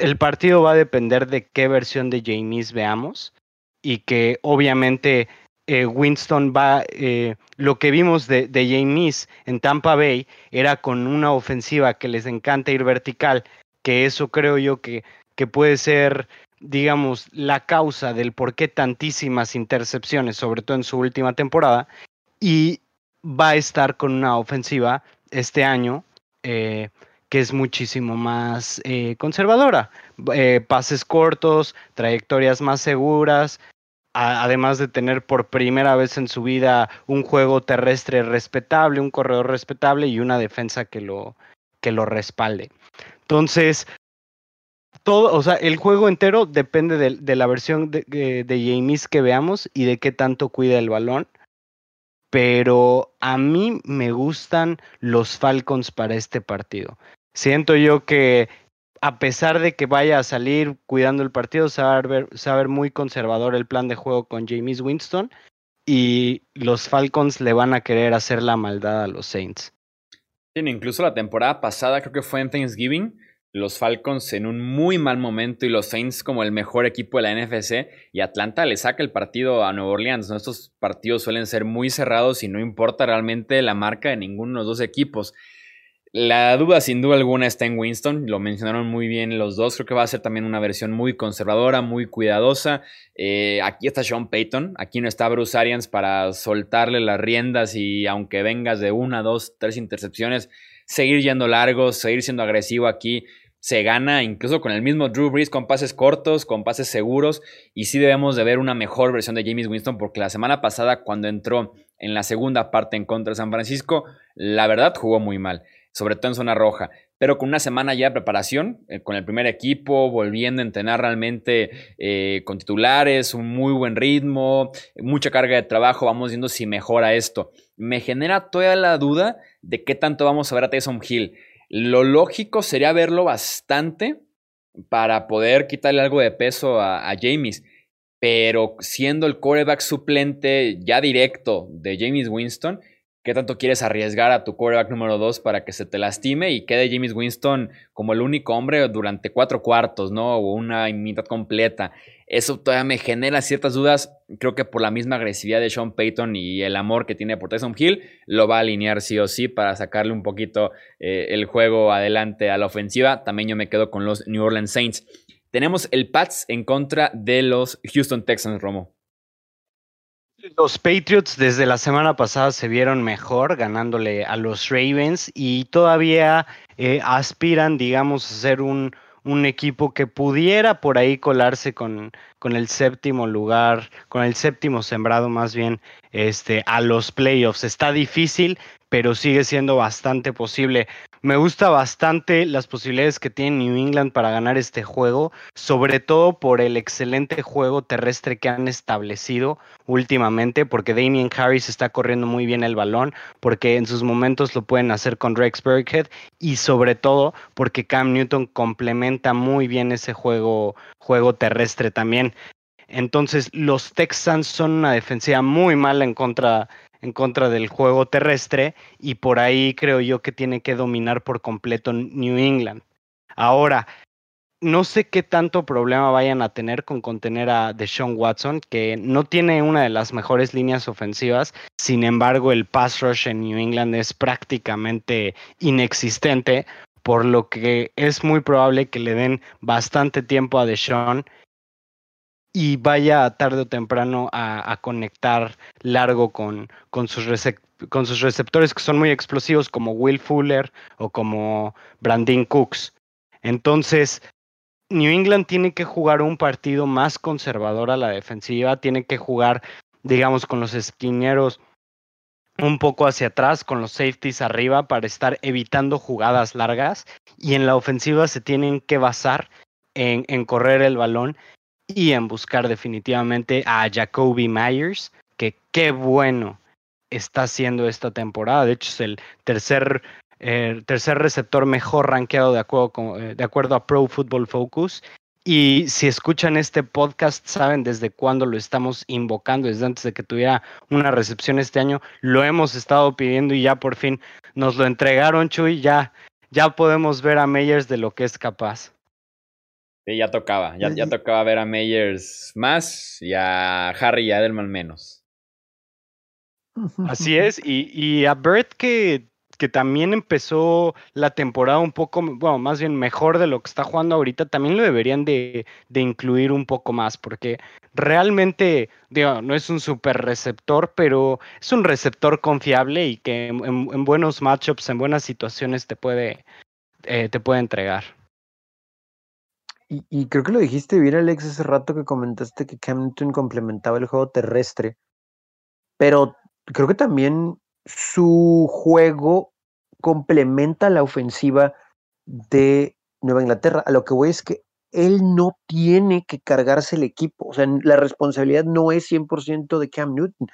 C: el partido va a depender de qué versión de James veamos y que obviamente eh, Winston va, eh, lo que vimos de, de James en Tampa Bay era con una ofensiva que les encanta ir vertical, que eso creo yo que, que puede ser, digamos, la causa del por qué tantísimas intercepciones, sobre todo en su última temporada, y va a estar con una ofensiva este año. Eh, que es muchísimo más eh, conservadora. Eh, pases cortos, trayectorias más seguras, además de tener por primera vez en su vida un juego terrestre respetable, un corredor respetable y una defensa que lo, que lo respalde. Entonces, todo, o sea, el juego entero depende de, la versión de, de, de James que veamos y de qué tanto cuida el balón. Pero a mí me gustan los Falcons para este partido siento yo que a pesar de que vaya a salir cuidando el partido, a ver, muy conservador el plan de juego con James Winston y los Falcons le van a querer hacer la maldad a los Saints.
A: incluso la temporada pasada, creo que fue en Thanksgiving, los Falcons en un muy mal momento y los Saints como el mejor equipo de la NFC y Atlanta le saca el partido a Nueva Orleans. Estos partidos suelen ser muy cerrados y no importa realmente la marca de ninguno de los dos equipos. La duda, sin duda alguna, está en Winston. Lo mencionaron muy bien los dos. Creo que va a ser también una versión muy conservadora, muy cuidadosa. Eh, aquí está Sean Payton. Aquí no está Bruce Arians para soltarle las riendas y, aunque vengas de una, dos, tres intercepciones, seguir yendo largos, seguir siendo agresivo aquí. Se gana incluso con el mismo Drew Brees con pases cortos, con pases seguros. Y sí debemos de ver una mejor versión de James Winston porque la semana pasada, cuando entró en la segunda parte en contra de San Francisco, la verdad jugó muy mal sobre todo en zona roja. Pero con una semana ya de preparación, eh, con el primer equipo, volviendo a entrenar realmente eh, con titulares, un muy buen ritmo, mucha carga de trabajo, vamos viendo si mejora esto. Me genera toda la duda de qué tanto vamos a ver a Tyson Hill. Lo lógico sería verlo bastante para poder quitarle algo de peso a, a James. Pero siendo el quarterback suplente ya directo de James Winston, ¿Qué tanto quieres arriesgar a tu quarterback número 2 para que se te lastime y quede James Winston como el único hombre durante cuatro cuartos, ¿no? O una mitad completa. Eso todavía me genera ciertas dudas. Creo que por la misma agresividad de Sean Payton y el amor que tiene por Tyson Hill, lo va a alinear sí o sí para sacarle un poquito eh, el juego adelante a la ofensiva. También yo me quedo con los New Orleans Saints. Tenemos el Pats en contra de los Houston Texans, Romo.
C: Los Patriots desde la semana pasada se vieron mejor ganándole a los Ravens y todavía eh, aspiran, digamos, a ser un, un, equipo que pudiera por ahí colarse con, con, el séptimo lugar, con el séptimo sembrado más bien, este, a los playoffs. Está difícil, pero sigue siendo bastante posible. Me gusta bastante las posibilidades que tiene New England para ganar este juego, sobre todo por el excelente juego terrestre que han establecido últimamente, porque Damien Harris está corriendo muy bien el balón, porque en sus momentos lo pueden hacer con Rex Burkhead y sobre todo porque Cam Newton complementa muy bien ese juego, juego terrestre también. Entonces, los Texans son una defensiva muy mala en contra en contra del juego terrestre y por ahí creo yo que tiene que dominar por completo New England. Ahora, no sé qué tanto problema vayan a tener con contener a Deshaun Watson, que no tiene una de las mejores líneas ofensivas. Sin embargo, el pass rush en New England es prácticamente inexistente, por lo que es muy probable que le den bastante tiempo a Deshaun y vaya tarde o temprano a, conectar largo con, con, sus con sus receptores que son muy explosivos como Will Fuller o como Brandon Cooks. Entonces, New England tiene que jugar un partido más conservador a la defensiva, tiene que jugar, digamos, con los esquineros un poco hacia atrás, con los safeties arriba para estar evitando jugadas largas y en la ofensiva se tienen que basar en correr el balón y en buscar definitivamente a Jacoby Myers, que qué bueno está haciendo esta temporada. De hecho, es el tercer, eh, tercer receptor mejor rankeado de acuerdo, con, eh, de acuerdo a Pro Football Focus. Y si escuchan este podcast, saben desde cuándo lo estamos invocando, desde antes de que tuviera una recepción este año, lo hemos estado pidiendo y ya por fin nos lo entregaron, Chuy, ya, ya podemos ver a Meyers de lo que es capaz.
A: Sí, ya tocaba, ya, ya tocaba ver a Meyers más y a Harry y a Edelman menos.
C: Así es, y, y a Bert que, que también empezó la temporada un poco, bueno, más bien mejor de lo que está jugando ahorita, también lo deberían de, de incluir un poco más, porque realmente, digo, no es un super receptor, pero es un receptor confiable y que en, buenos matchups, en buenas situaciones te puede, eh, te puede entregar.
D: Y, creo que lo dijiste bien, Alex, hace rato que comentaste que Cam Newton complementaba el juego terrestre, pero creo que también su juego complementa la ofensiva de Nueva Inglaterra. A lo que voy es que él no tiene que cargarse el equipo, o sea, la responsabilidad no es 100% de Cam Newton,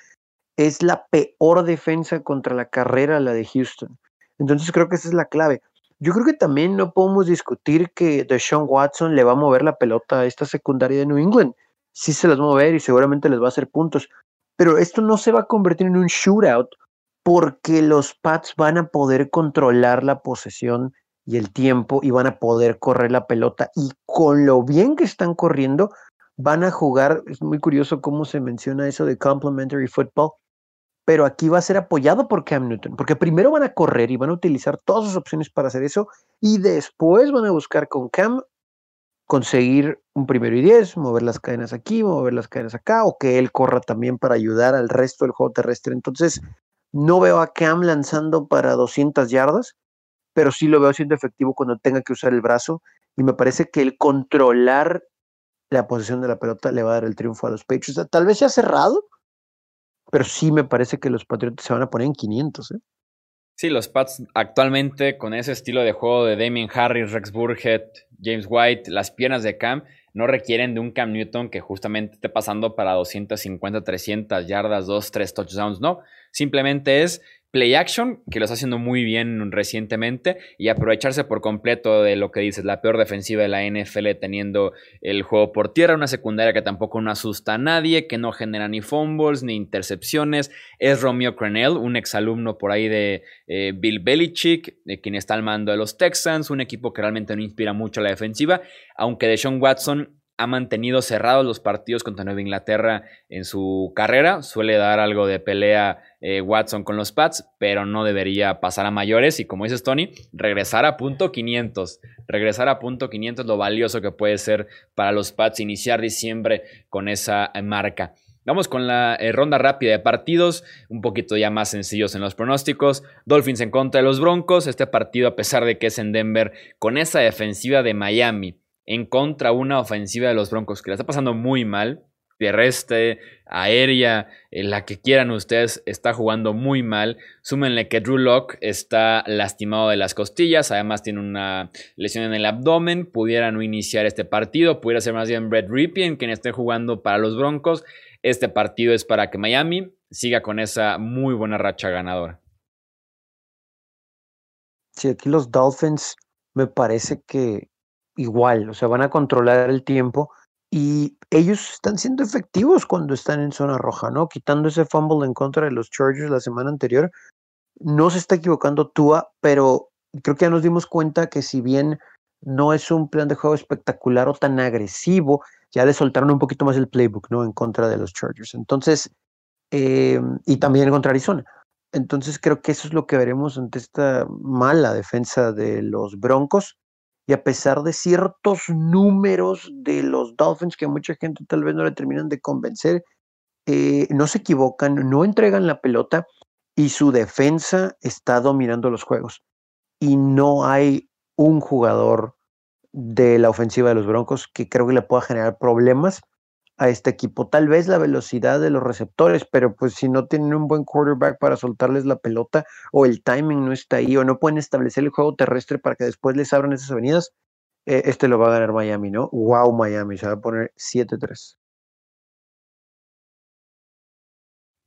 D: es la peor defensa contra la carrera, la de Houston. Entonces creo que esa es la clave. Yo creo que también no podemos discutir que Deshaun Watson le va a mover la pelota a esta secundaria de New England. Sí se las va a mover y seguramente les va a hacer puntos. Pero esto no se va a convertir en un shootout porque los Pats van a poder controlar la posesión y el tiempo y van a poder correr la pelota. Y con lo bien que están corriendo, van a jugar. Es muy curioso cómo se menciona eso de complementary football pero aquí va a ser apoyado por Cam Newton, porque primero van a correr y van a utilizar todas sus opciones para hacer eso, y después van a buscar con Cam conseguir un primero y diez, mover las cadenas aquí, mover las cadenas acá, o que él corra también para ayudar al resto del juego terrestre. Entonces, no veo a Cam lanzando para 200 yardas, pero sí lo veo siendo efectivo cuando tenga que usar el brazo, y me parece que el controlar la posición de la pelota le va a dar el triunfo a los Patriots. Tal vez sea cerrado, pero sí me parece que los Patriotas se van a poner en 500. ¿eh?
A: Sí, los Pats actualmente con ese estilo de juego de Damien Harris, Rex Burhead, James White, las piernas de Cam, no requieren de un Cam Newton que justamente esté pasando para 250, 300 yardas, 2, 3 touchdowns, no. Simplemente es play action, que lo está haciendo muy bien recientemente, y aprovecharse por completo de lo que dices, la peor defensiva de la NFL teniendo el juego por tierra, una secundaria que tampoco no asusta a nadie, que no genera ni fumbles ni intercepciones. Es Romeo Crenell, un exalumno por ahí de eh, Bill Belichick, de quien está al mando de los Texans, un equipo que realmente no inspira mucho a la defensiva, aunque Deshaun Watson ha mantenido cerrados los partidos contra Nueva Inglaterra en su carrera. Suele dar algo de pelea eh, Watson con los Pats, pero no debería pasar a mayores. Y como dices, Tony, regresar a punto 500. Regresar a punto 500 lo valioso que puede ser para los Pats iniciar diciembre con esa marca. Vamos con la eh, ronda rápida de partidos, un poquito ya más sencillos en los pronósticos. Dolphins en contra de los Broncos. Este partido, a pesar de que es en Denver, con esa defensiva de Miami en contra una ofensiva de los Broncos que la está pasando muy mal, terrestre, aérea, la que quieran ustedes, está jugando muy mal. Súmenle que Drew Locke está lastimado de las costillas, además tiene una lesión en el abdomen, pudiera no iniciar este partido, pudiera ser más bien Brett Ripien quien esté jugando para los Broncos. Este partido es para que Miami siga con esa muy buena racha ganadora.
D: Sí, aquí los Dolphins me parece que igual, o sea, van a controlar el tiempo y ellos están siendo efectivos cuando están en zona roja, ¿no? Quitando ese fumble en contra de los Chargers la semana anterior, no se está equivocando Tua, pero creo que ya nos dimos cuenta que si bien no es un plan de juego espectacular o tan agresivo. Ya le soltaron un poquito más el playbook, ¿no? En contra de los Chargers. Entonces, eh, y también contra Arizona. Entonces creo que eso es lo que veremos ante esta mala defensa de los Broncos. Y a pesar de ciertos números de los Dolphins que mucha gente tal vez no le terminan de convencer, eh, no se equivocan, no entregan la pelota y su defensa está dominando los juegos. Y no hay un jugador de la ofensiva de los Broncos que creo que le pueda generar problemas a este equipo. Tal vez la velocidad de los receptores, pero pues si no tienen un buen quarterback para soltarles la pelota o el timing no está ahí o no pueden establecer el juego terrestre para que después les abran esas avenidas, eh, este lo va a ganar Miami, ¿no? Wow, Miami, se va a poner 7-3.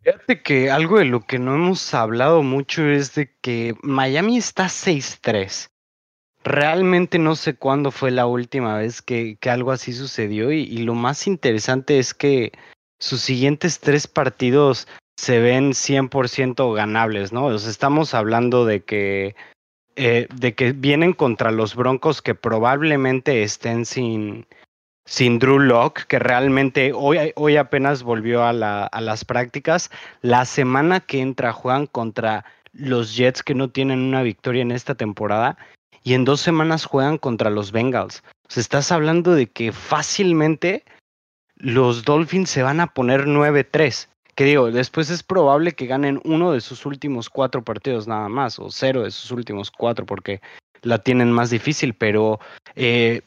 C: Fíjate que algo de lo que no hemos hablado mucho es de que Miami está 6-3. Realmente no sé cuándo fue la última vez que, algo así sucedió y, lo más interesante es que sus siguientes tres partidos se ven 100% ganables, ¿no? estamos hablando de que, eh, de que vienen contra los Broncos que probablemente estén sin, sin Drew Locke, que realmente hoy, hoy apenas volvió a, la, a las prácticas. La semana que entra juegan contra los Jets que no tienen una victoria en esta temporada y en dos semanas juegan contra los Bengals. O sea, estás hablando de que fácilmente los Dolphins se van a poner 9-3. Que digo, después es probable que ganen uno de sus últimos cuatro partidos nada más, o cero de sus últimos cuatro, porque la tienen más difícil, pero eh,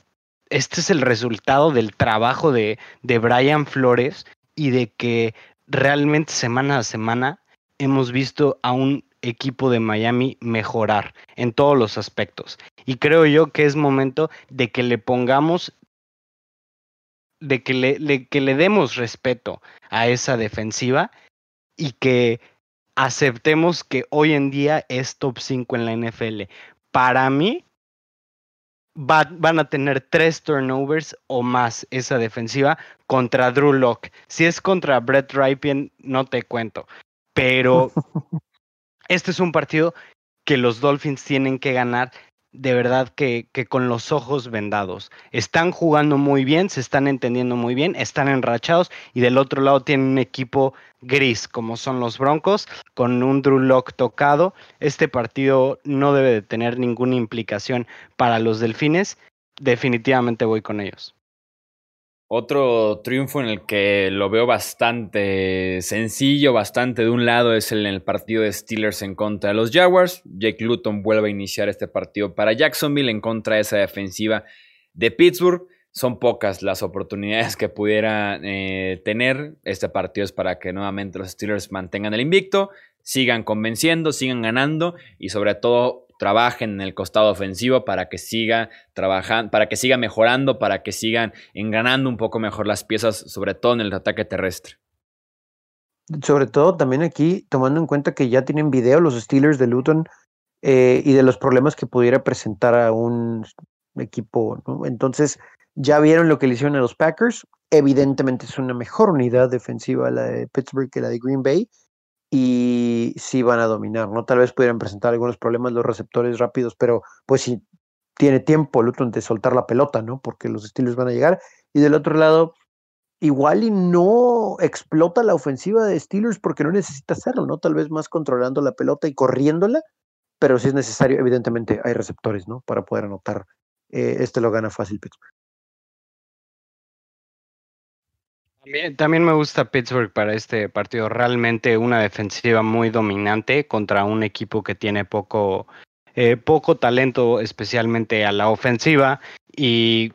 C: este es el resultado del trabajo de, de Brian Flores y de que realmente semana a semana hemos visto a un equipo de Miami mejorar en todos los aspectos. Y creo yo que es momento de que le pongamos, de que le, que le demos respeto a esa defensiva y que aceptemos que hoy en día es top 5 en la NFL. Para mí, van a tener tres turnovers o más esa defensiva contra Drew Locke. Si es contra Brett Ripien, no te cuento. Pero este es un partido que los Dolphins tienen que ganar de verdad que, con los ojos vendados. Están jugando muy bien, se están entendiendo muy bien, están enrachados y del otro lado tienen un equipo gris como son los Broncos con un Drew Lock tocado. Este partido no debe de tener ninguna implicación para los Delfines. Definitivamente voy con ellos.
A: Otro triunfo en el que lo veo bastante sencillo, bastante de un lado, es el en el partido de Steelers en contra de los Jaguars. Jake Luton vuelve a iniciar este partido para Jacksonville en contra de esa defensiva de Pittsburgh. Son pocas las oportunidades que pudiera eh, tener. Este partido es para que nuevamente los Steelers mantengan el invicto, sigan convenciendo, sigan ganando y sobre todo trabajen en el costado ofensivo para que siga trabajando, para que siga mejorando, para que sigan engranando un poco mejor las piezas, sobre todo en el ataque terrestre.
D: Sobre todo también aquí, tomando en cuenta que ya tienen video los Steelers de Luton eh, y de los problemas que pudiera presentar a un equipo, Entonces, ya vieron lo que le hicieron a los Packers. Evidentemente es una mejor unidad defensiva la de Pittsburgh que la de Green Bay y sí van a dominar, ¿no? Tal vez pudieran presentar algunos problemas los receptores rápidos, pero pues sí tiene tiempo Luton de soltar la pelota, ¿no? Porque los estilos van a llegar. Y del otro lado, igual y no explota la ofensiva de Steelers porque no necesita hacerlo, ¿no? Tal vez más controlando la pelota y corriéndola, pero si es necesario, evidentemente hay receptores, ¿no? Para poder anotar. Este lo gana fácil Pittsburgh.
C: También, me gusta Pittsburgh para este partido. Realmente una defensiva muy dominante contra un equipo que tiene poco, eh, poco talento, especialmente a la ofensiva. Y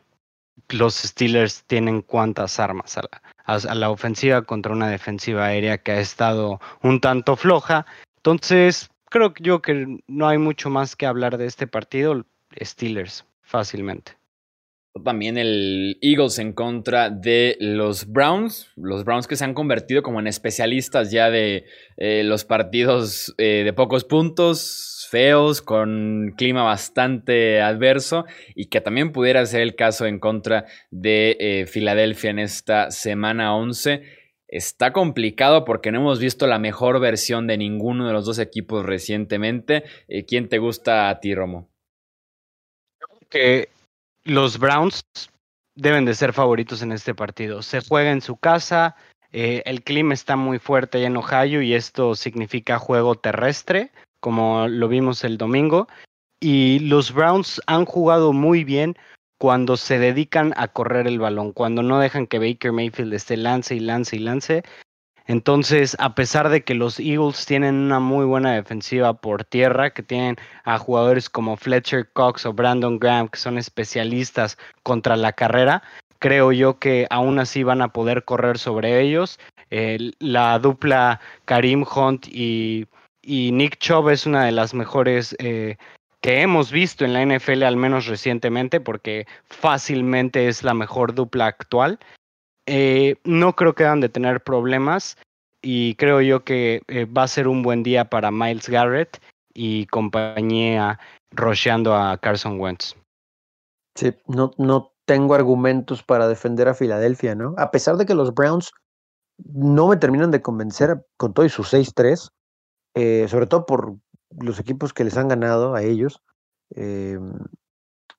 C: los Steelers tienen cuántas armas a la, a la ofensiva contra una defensiva aérea que ha estado un tanto floja. Entonces, creo yo que no hay mucho más que hablar de este partido. Steelers, fácilmente
A: también el Eagles en contra de los Browns. Los Browns que se han convertido como en especialistas ya de eh, los partidos eh, de pocos puntos, feos, con clima bastante adverso y que también pudiera ser el caso en contra de eh, Filadelfia en esta semana 11. Está complicado porque no hemos visto la mejor versión de ninguno de los dos equipos recientemente. ¿Quién te gusta a ti, Romo?
C: Que los Browns deben de ser favoritos en este partido. Se juega en su casa, eh, el clima está muy fuerte en Ohio y esto significa juego terrestre, como lo vimos el domingo. Y los Browns han jugado muy bien cuando se dedican a correr el balón, cuando no dejan que Baker Mayfield esté lance y lance y lance. Entonces, a pesar de que los Eagles tienen una muy buena defensiva por tierra, que tienen a jugadores como Fletcher Cox o Brandon Graham, que son especialistas contra la carrera, creo yo que aún así van a poder correr sobre ellos. la dupla Karim Hunt y, Nick Chubb es una de las mejores eh, que hemos visto en la NFL, al menos recientemente, porque fácilmente es la mejor dupla actual. Eh, no creo que han de tener problemas y creo yo que eh, va a ser un buen día para Miles Garrett y compañía rocheando a Carson Wentz.
D: Sí, no, no tengo argumentos para defender a Filadelfia, ¿no? A pesar de que los Browns no me terminan de convencer con todo y su 6-3, eh, sobre todo por los equipos que les han ganado a ellos.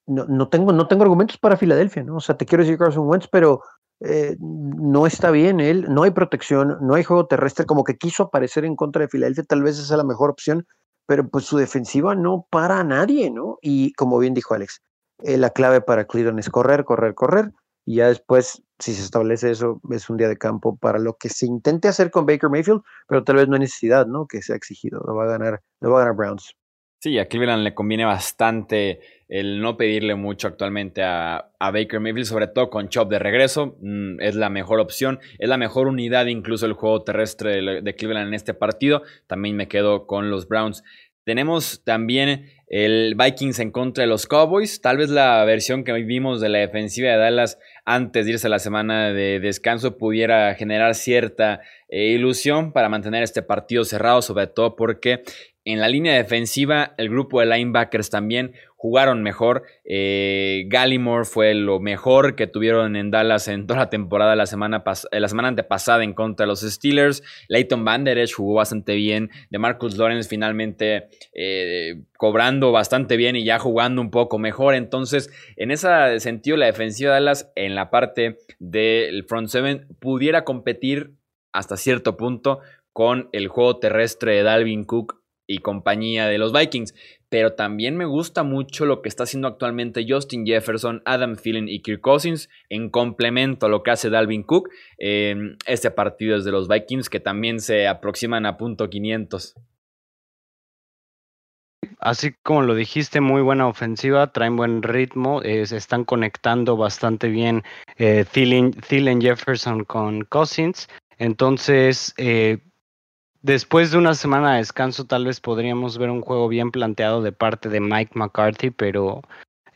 D: no, no, tengo, no tengo argumentos para Filadelfia, ¿no? O sea, te quiero decir Carson Wentz, pero eh, no está bien él, no hay protección, no hay juego terrestre, como que quiso aparecer en contra de Filadelfia, tal vez esa es la mejor opción, pero pues su defensiva no para a nadie, ¿no? Y como bien dijo Alex, eh, la clave para Cleveland es correr, correr, correr, y ya después, si se establece eso, es un día de campo para lo que se intente hacer con Baker Mayfield, pero tal vez no hay necesidad, ¿no? Que sea exigido, lo va a ganar, lo va a ganar Browns.
A: Sí, a Cleveland le conviene bastante el no pedirle mucho actualmente a, Baker Mayfield, sobre todo con Chop de regreso. Mm, es la mejor opción, es la mejor unidad incluso el juego terrestre de, Cleveland en este partido. También me quedo con los Browns. Tenemos también el Vikings en contra de los Cowboys. Tal vez la versión que vimos de la defensiva de Dallas antes de irse a la semana de descanso pudiera generar cierta eh, ilusión para mantener este partido cerrado, sobre todo porque en la línea defensiva, el grupo de linebackers también jugaron mejor. Eh, Gallimore fue lo mejor que tuvieron en Dallas en toda la temporada la semana, eh, la semana antepasada en contra de los Steelers. Leighton Van jugó bastante bien. De Marcus Lawrence finalmente eh, cobrando bastante bien y ya jugando un poco mejor. Entonces, en ese sentido, la defensiva de Dallas en la parte del front seven pudiera competir hasta cierto punto con el juego terrestre de Dalvin Cook y compañía de los Vikings. Pero también me gusta mucho lo que está haciendo actualmente Justin Jefferson, Adam Thielen y Kirk Cousins en complemento a lo que hace Dalvin Cook. este partido es de los Vikings que también se aproximan a punto 500.
C: Así como lo dijiste, muy buena ofensiva, traen buen ritmo, eh, se están conectando bastante bien eh, Thielen, Jefferson con Cousins. Entonces, eh, Después de una semana de descanso, tal vez podríamos ver un juego bien planteado de parte de Mike McCarthy, pero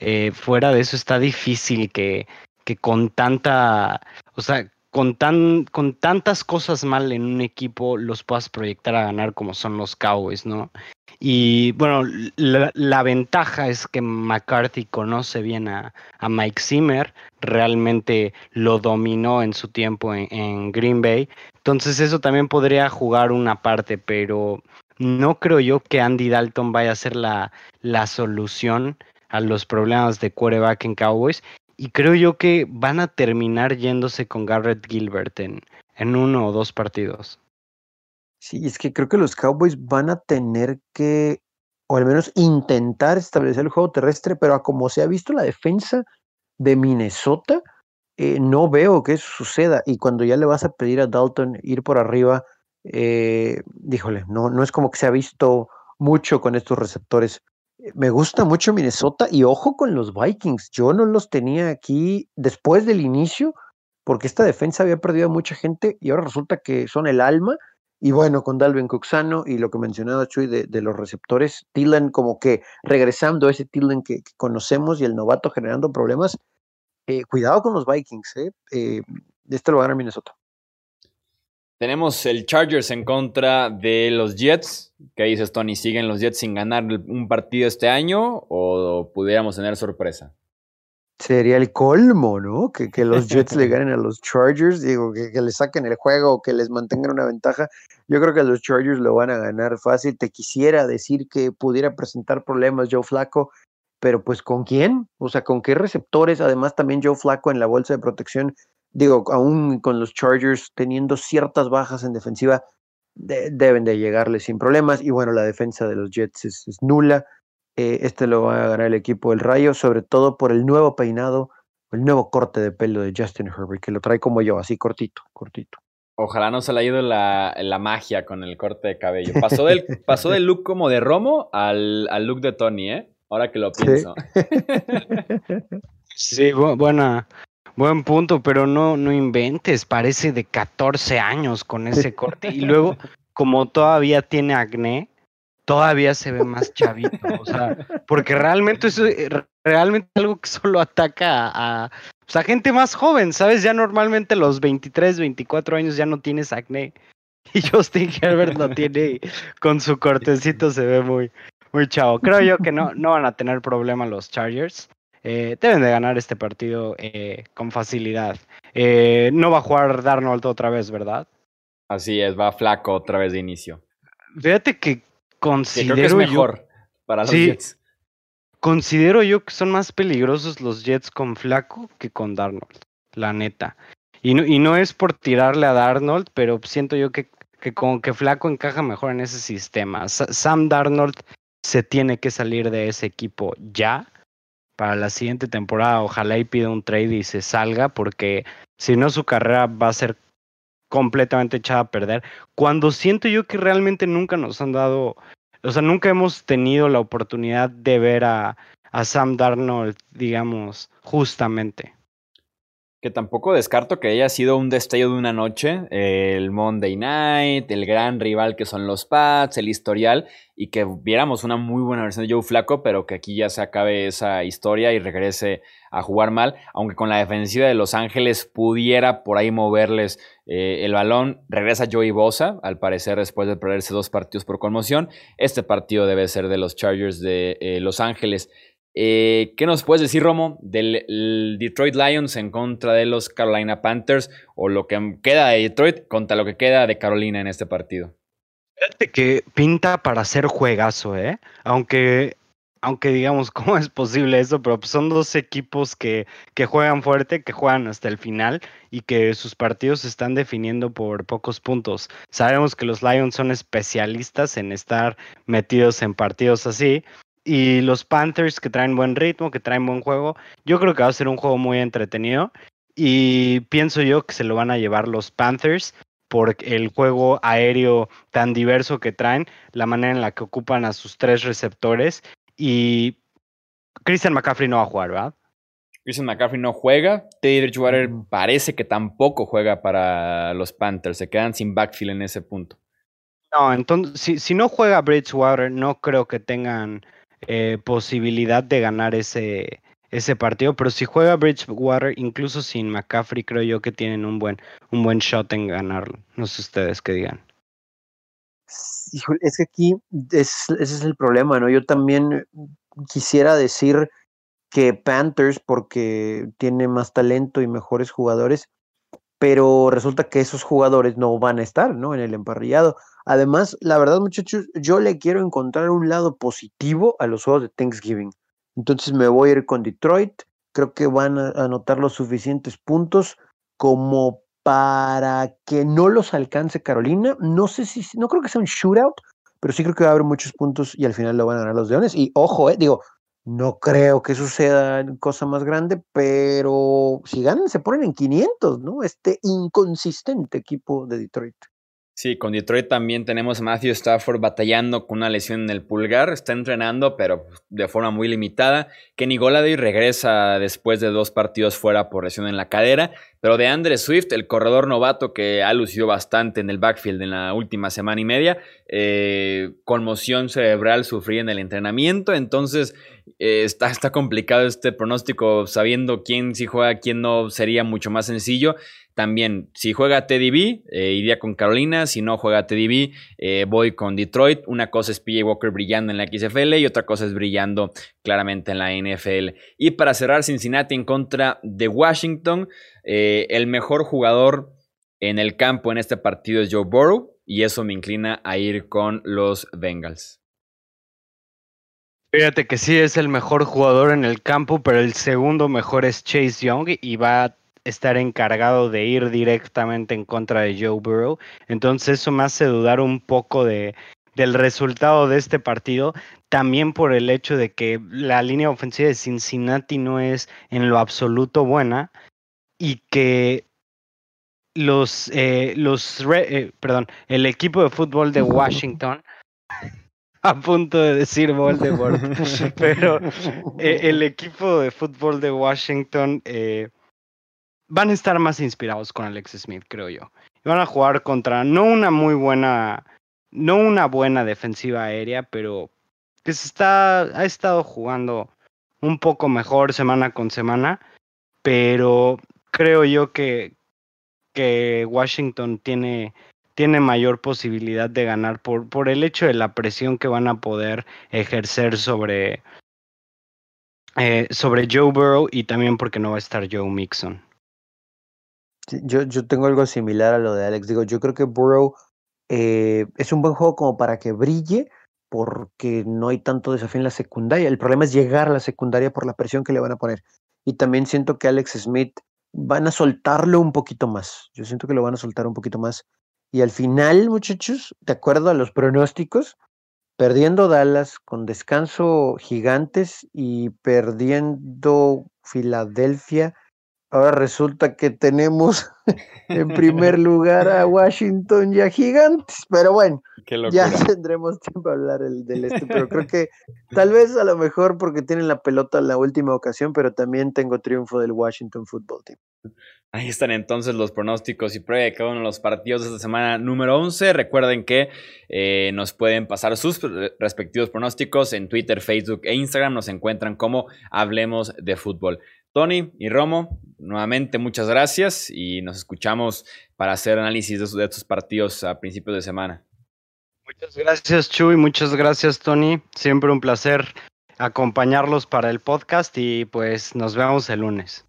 C: eh, fuera de eso está difícil que, que con tanta, o sea, con, tan, con tantas cosas mal en un equipo los puedas proyectar a ganar como son los Cowboys, ¿no? Y bueno, la, ventaja es que McCarthy conoce bien a, Mike Zimmer, realmente lo dominó en su tiempo en, Green Bay. Entonces eso también podría jugar una parte, pero no creo yo que Andy Dalton vaya a ser la, la solución a los problemas de quarterback en Cowboys. Y creo yo que van a terminar yéndose con Garrett Gilbert en, en uno o dos partidos.
D: Sí, es que creo que los Cowboys van a tener que, o al menos intentar establecer el juego terrestre, pero a como se ha visto la defensa de Minnesota, eh, no veo que eso suceda. Y cuando ya le vas a pedir a Dalton ir por arriba, eh, díjole, no, no es como que se ha visto mucho con estos receptores. Me gusta mucho Minnesota y ojo con los Vikings. Yo no los tenía aquí después del inicio porque esta defensa había perdido a mucha gente y ahora resulta que son el alma y bueno, con Dalvin Cuxano y lo que mencionaba Chuy de, los receptores, Tillen como que regresando a ese Tillen que, conocemos y el novato generando problemas, eh, cuidado con los Vikings, ¿eh? eh este lo va a ganar Minnesota.
A: Tenemos el Chargers en contra de los Jets. ¿Qué dices, Tony? ¿Siguen los Jets sin ganar un partido este año o pudiéramos tener sorpresa?
D: Sería el colmo, ¿no? Que, que los Jets le ganen a los Chargers, digo, que, que le saquen el juego, que les mantengan una ventaja. Yo creo que los Chargers lo van a ganar fácil. Te quisiera decir que pudiera presentar problemas Joe Flaco, pero pues ¿con quién? O sea, ¿con qué receptores? Además también Joe Flaco en la bolsa de protección, digo, aún con los Chargers teniendo ciertas bajas en defensiva, deben de llegarle sin problemas. Y bueno, la defensa de los Jets es, nula. Eh, este lo va a ganar el equipo del Rayo, sobre todo por el nuevo peinado, el nuevo corte de pelo de Justin Herbert, que lo trae como yo, así cortito, cortito.
A: Ojalá no se le haya ido la, la, magia con el corte de cabello. Pasó del, pasó del look como de Romo al, al look de Tony, ¿eh? Ahora que lo pienso.
C: Sí, buena, buen punto, pero no, no inventes, parece de 14 años con ese corte. Y luego, como todavía tiene acné, todavía se ve más chavito. O sea, porque realmente eso es realmente algo que solo ataca a, a, gente más joven, ¿sabes? Ya normalmente los 23, 24 años ya no tienes acné. Y Justin Herbert lo tiene con su cortecito, se ve muy, muy chavo. Creo yo que no, no van a tener problema los Chargers. Eh, deben de ganar este partido eh, con facilidad. Eh, no va a jugar Darnold otra vez, ¿verdad?
A: Así es, va flaco otra vez de inicio.
C: Fíjate que considero
A: que es mejor para los Jets.
C: Considero yo que son más peligrosos los Jets con flaco que con Darnold, la neta. Y no, y no es por tirarle a Darnold, pero siento yo que, que como que flaco encaja mejor en ese sistema. Sam Darnold se tiene que salir de ese equipo ya para la siguiente temporada. Ojalá y pida un trade y se salga, porque si no su carrera va a ser completamente echada a perder. Cuando siento yo que realmente nunca nos han dado, o sea, nunca hemos tenido la oportunidad de ver a, a Sam Darnold, digamos, justamente
A: que tampoco descarto que haya sido un destello de una noche, el Monday Night, el gran rival que son los Pats, el historial, y que viéramos una muy buena versión de Joe Flaco, pero que aquí ya se acabe esa historia y regrese a jugar mal, aunque con la defensiva de Los Ángeles pudiera por ahí moverles eh, el balón, regresa Joey Bosa, al parecer después de perderse dos partidos por conmoción, este partido debe ser de los Chargers de eh, Los Ángeles. Eh, ¿Qué nos puedes decir, Romo, del Detroit Lions en contra de los Carolina Panthers o lo que queda de Detroit contra lo que queda de Carolina en este partido?
C: Fíjate que pinta para ser juegazo, ¿eh? Aunque, aunque digamos, ¿cómo es posible eso? Pero pues son dos equipos que, que juegan fuerte, que juegan hasta el final y que sus partidos se están definiendo por pocos puntos. Sabemos que los Lions son especialistas en estar metidos en partidos así, y los Panthers que traen buen ritmo, que traen buen juego. Yo creo que va a ser un juego muy entretenido y pienso yo que se lo van a llevar los Panthers por el juego aéreo tan diverso que traen, la manera en la que ocupan a sus tres receptores y Christian McCaffrey no va a jugar, ¿verdad?
A: Christian McCaffrey no juega, Teddy Bridgewater parece que tampoco juega para los Panthers, se quedan sin backfield en ese punto.
C: No, entonces si, si no juega Bridgewater, no creo que tengan eh, posibilidad de ganar ese, ese partido. Pero si juega Bridgewater, incluso sin McCaffrey, creo yo que tienen un buen, un buen shot en ganarlo. No sé ustedes qué digan.
D: Es que aquí ese es el problema, ¿no? Yo también quisiera decir que Panthers porque tiene más talento y mejores jugadores, pero resulta que esos jugadores no van a estar, ¿no? En el emparrillado. Además, la verdad, muchachos, yo le quiero encontrar un lado positivo a los juegos de Thanksgiving. Entonces me voy a ir con Detroit. Creo que van a anotar los suficientes puntos como para que no los alcance Carolina. No sé si, no creo que sea un shootout, pero sí creo que va a haber muchos puntos y al final lo van a ganar los Leones. Y ojo, eh, digo, no creo que suceda cosa más grande, pero si ganan se ponen en 500, ¿no? Este inconsistente equipo de Detroit.
A: Sí, con Detroit también tenemos a Matthew Stafford batallando con una lesión en el pulgar. Está entrenando, pero de forma muy limitada. Kenny Goladay regresa después de dos partidos fuera por lesión en la cadera. Pero de Andre Swift, el corredor novato que ha lucido bastante en el backfield en la última semana y media, eh, conmoción cerebral sufría en el entrenamiento. Entonces eh, está, está complicado este pronóstico, sabiendo quién sí juega, quién no, sería mucho más sencillo. También, si juega Teddy eh, iría con Carolina. Si no juega Teddy voy con Detroit. Una cosa es PJ Walker brillando en la XFL y otra cosa es brillando claramente en la NFL. Y para cerrar, Cincinnati en contra de Washington. Eh, el mejor jugador en el campo en este partido es Joe Burrow. Y eso me inclina a ir con los Bengals.
C: Fíjate que sí es el mejor jugador en el campo, pero el segundo mejor es Chase Young y va a estar encargado de ir directamente en contra de Joe Burrow. Entonces eso me hace dudar un poco de, del resultado de este partido, también por el hecho de que la línea ofensiva de Cincinnati no es en lo absoluto buena y que los, eh, los eh, perdón, el equipo de fútbol de Washington a punto de decir Voldemort, pero eh, el equipo de fútbol de Washington van a estar más inspirados con Alex Smith, creo yo. Van a jugar contra no una muy buena no una buena defensiva aérea, pero que se está, ha estado jugando un poco mejor semana con semana, pero creo yo que, que Washington tiene, tiene mayor posibilidad de ganar por, por el hecho de la presión que van a poder ejercer sobre, eh, sobre Joe Burrow y también porque no va a estar Joe Mixon.
D: yo, yo tengo algo similar a lo de Alex. Digo, yo creo que Burrow eh, es un buen juego como para que brille, porque no hay tanto desafío en la secundaria. El problema es llegar a la secundaria por la presión que le van a poner. Y también siento que Alex Smith van a soltarlo un poquito más. Yo siento que lo van a soltar un poquito más. Y al final, muchachos, de acuerdo a los pronósticos, perdiendo Dallas con descanso gigantes y perdiendo Filadelfia Ahora resulta que tenemos en primer lugar a Washington y a Gigantes, pero bueno, ya tendremos tiempo a hablar del este, pero creo que tal vez a lo mejor porque tienen la pelota en la última ocasión, pero también tengo triunfo del Washington Football Team.
A: Ahí están entonces los pronósticos y prueba de cada uno de los partidos de esta semana número 11. Recuerden que eh, nos pueden pasar sus respectivos pronósticos en Twitter, Facebook e Instagram. Nos encuentran como Hablemos de Fútbol. Tony y Romo, nuevamente muchas gracias y nos escuchamos para hacer análisis de, estos partidos a principios de semana.
C: Muchas gracias Chuy, muchas gracias Tony, siempre un placer acompañarlos para el podcast y pues nos vemos el lunes.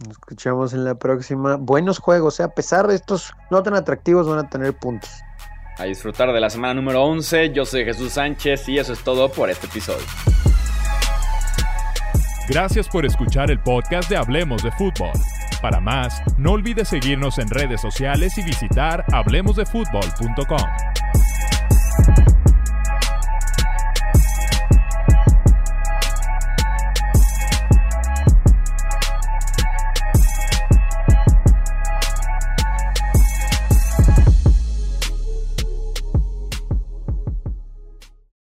D: Nos escuchamos en la próxima. Buenos juegos, ¿eh? a pesar de estos no tan atractivos, van a tener puntos.
A: A disfrutar de la semana número 11, yo soy Jesús Sánchez y eso es todo por este episodio.
B: Gracias por escuchar el podcast de Hablemos de Fútbol. Para más, no olvides seguirnos en redes sociales y visitar hablemosdefutbol.com.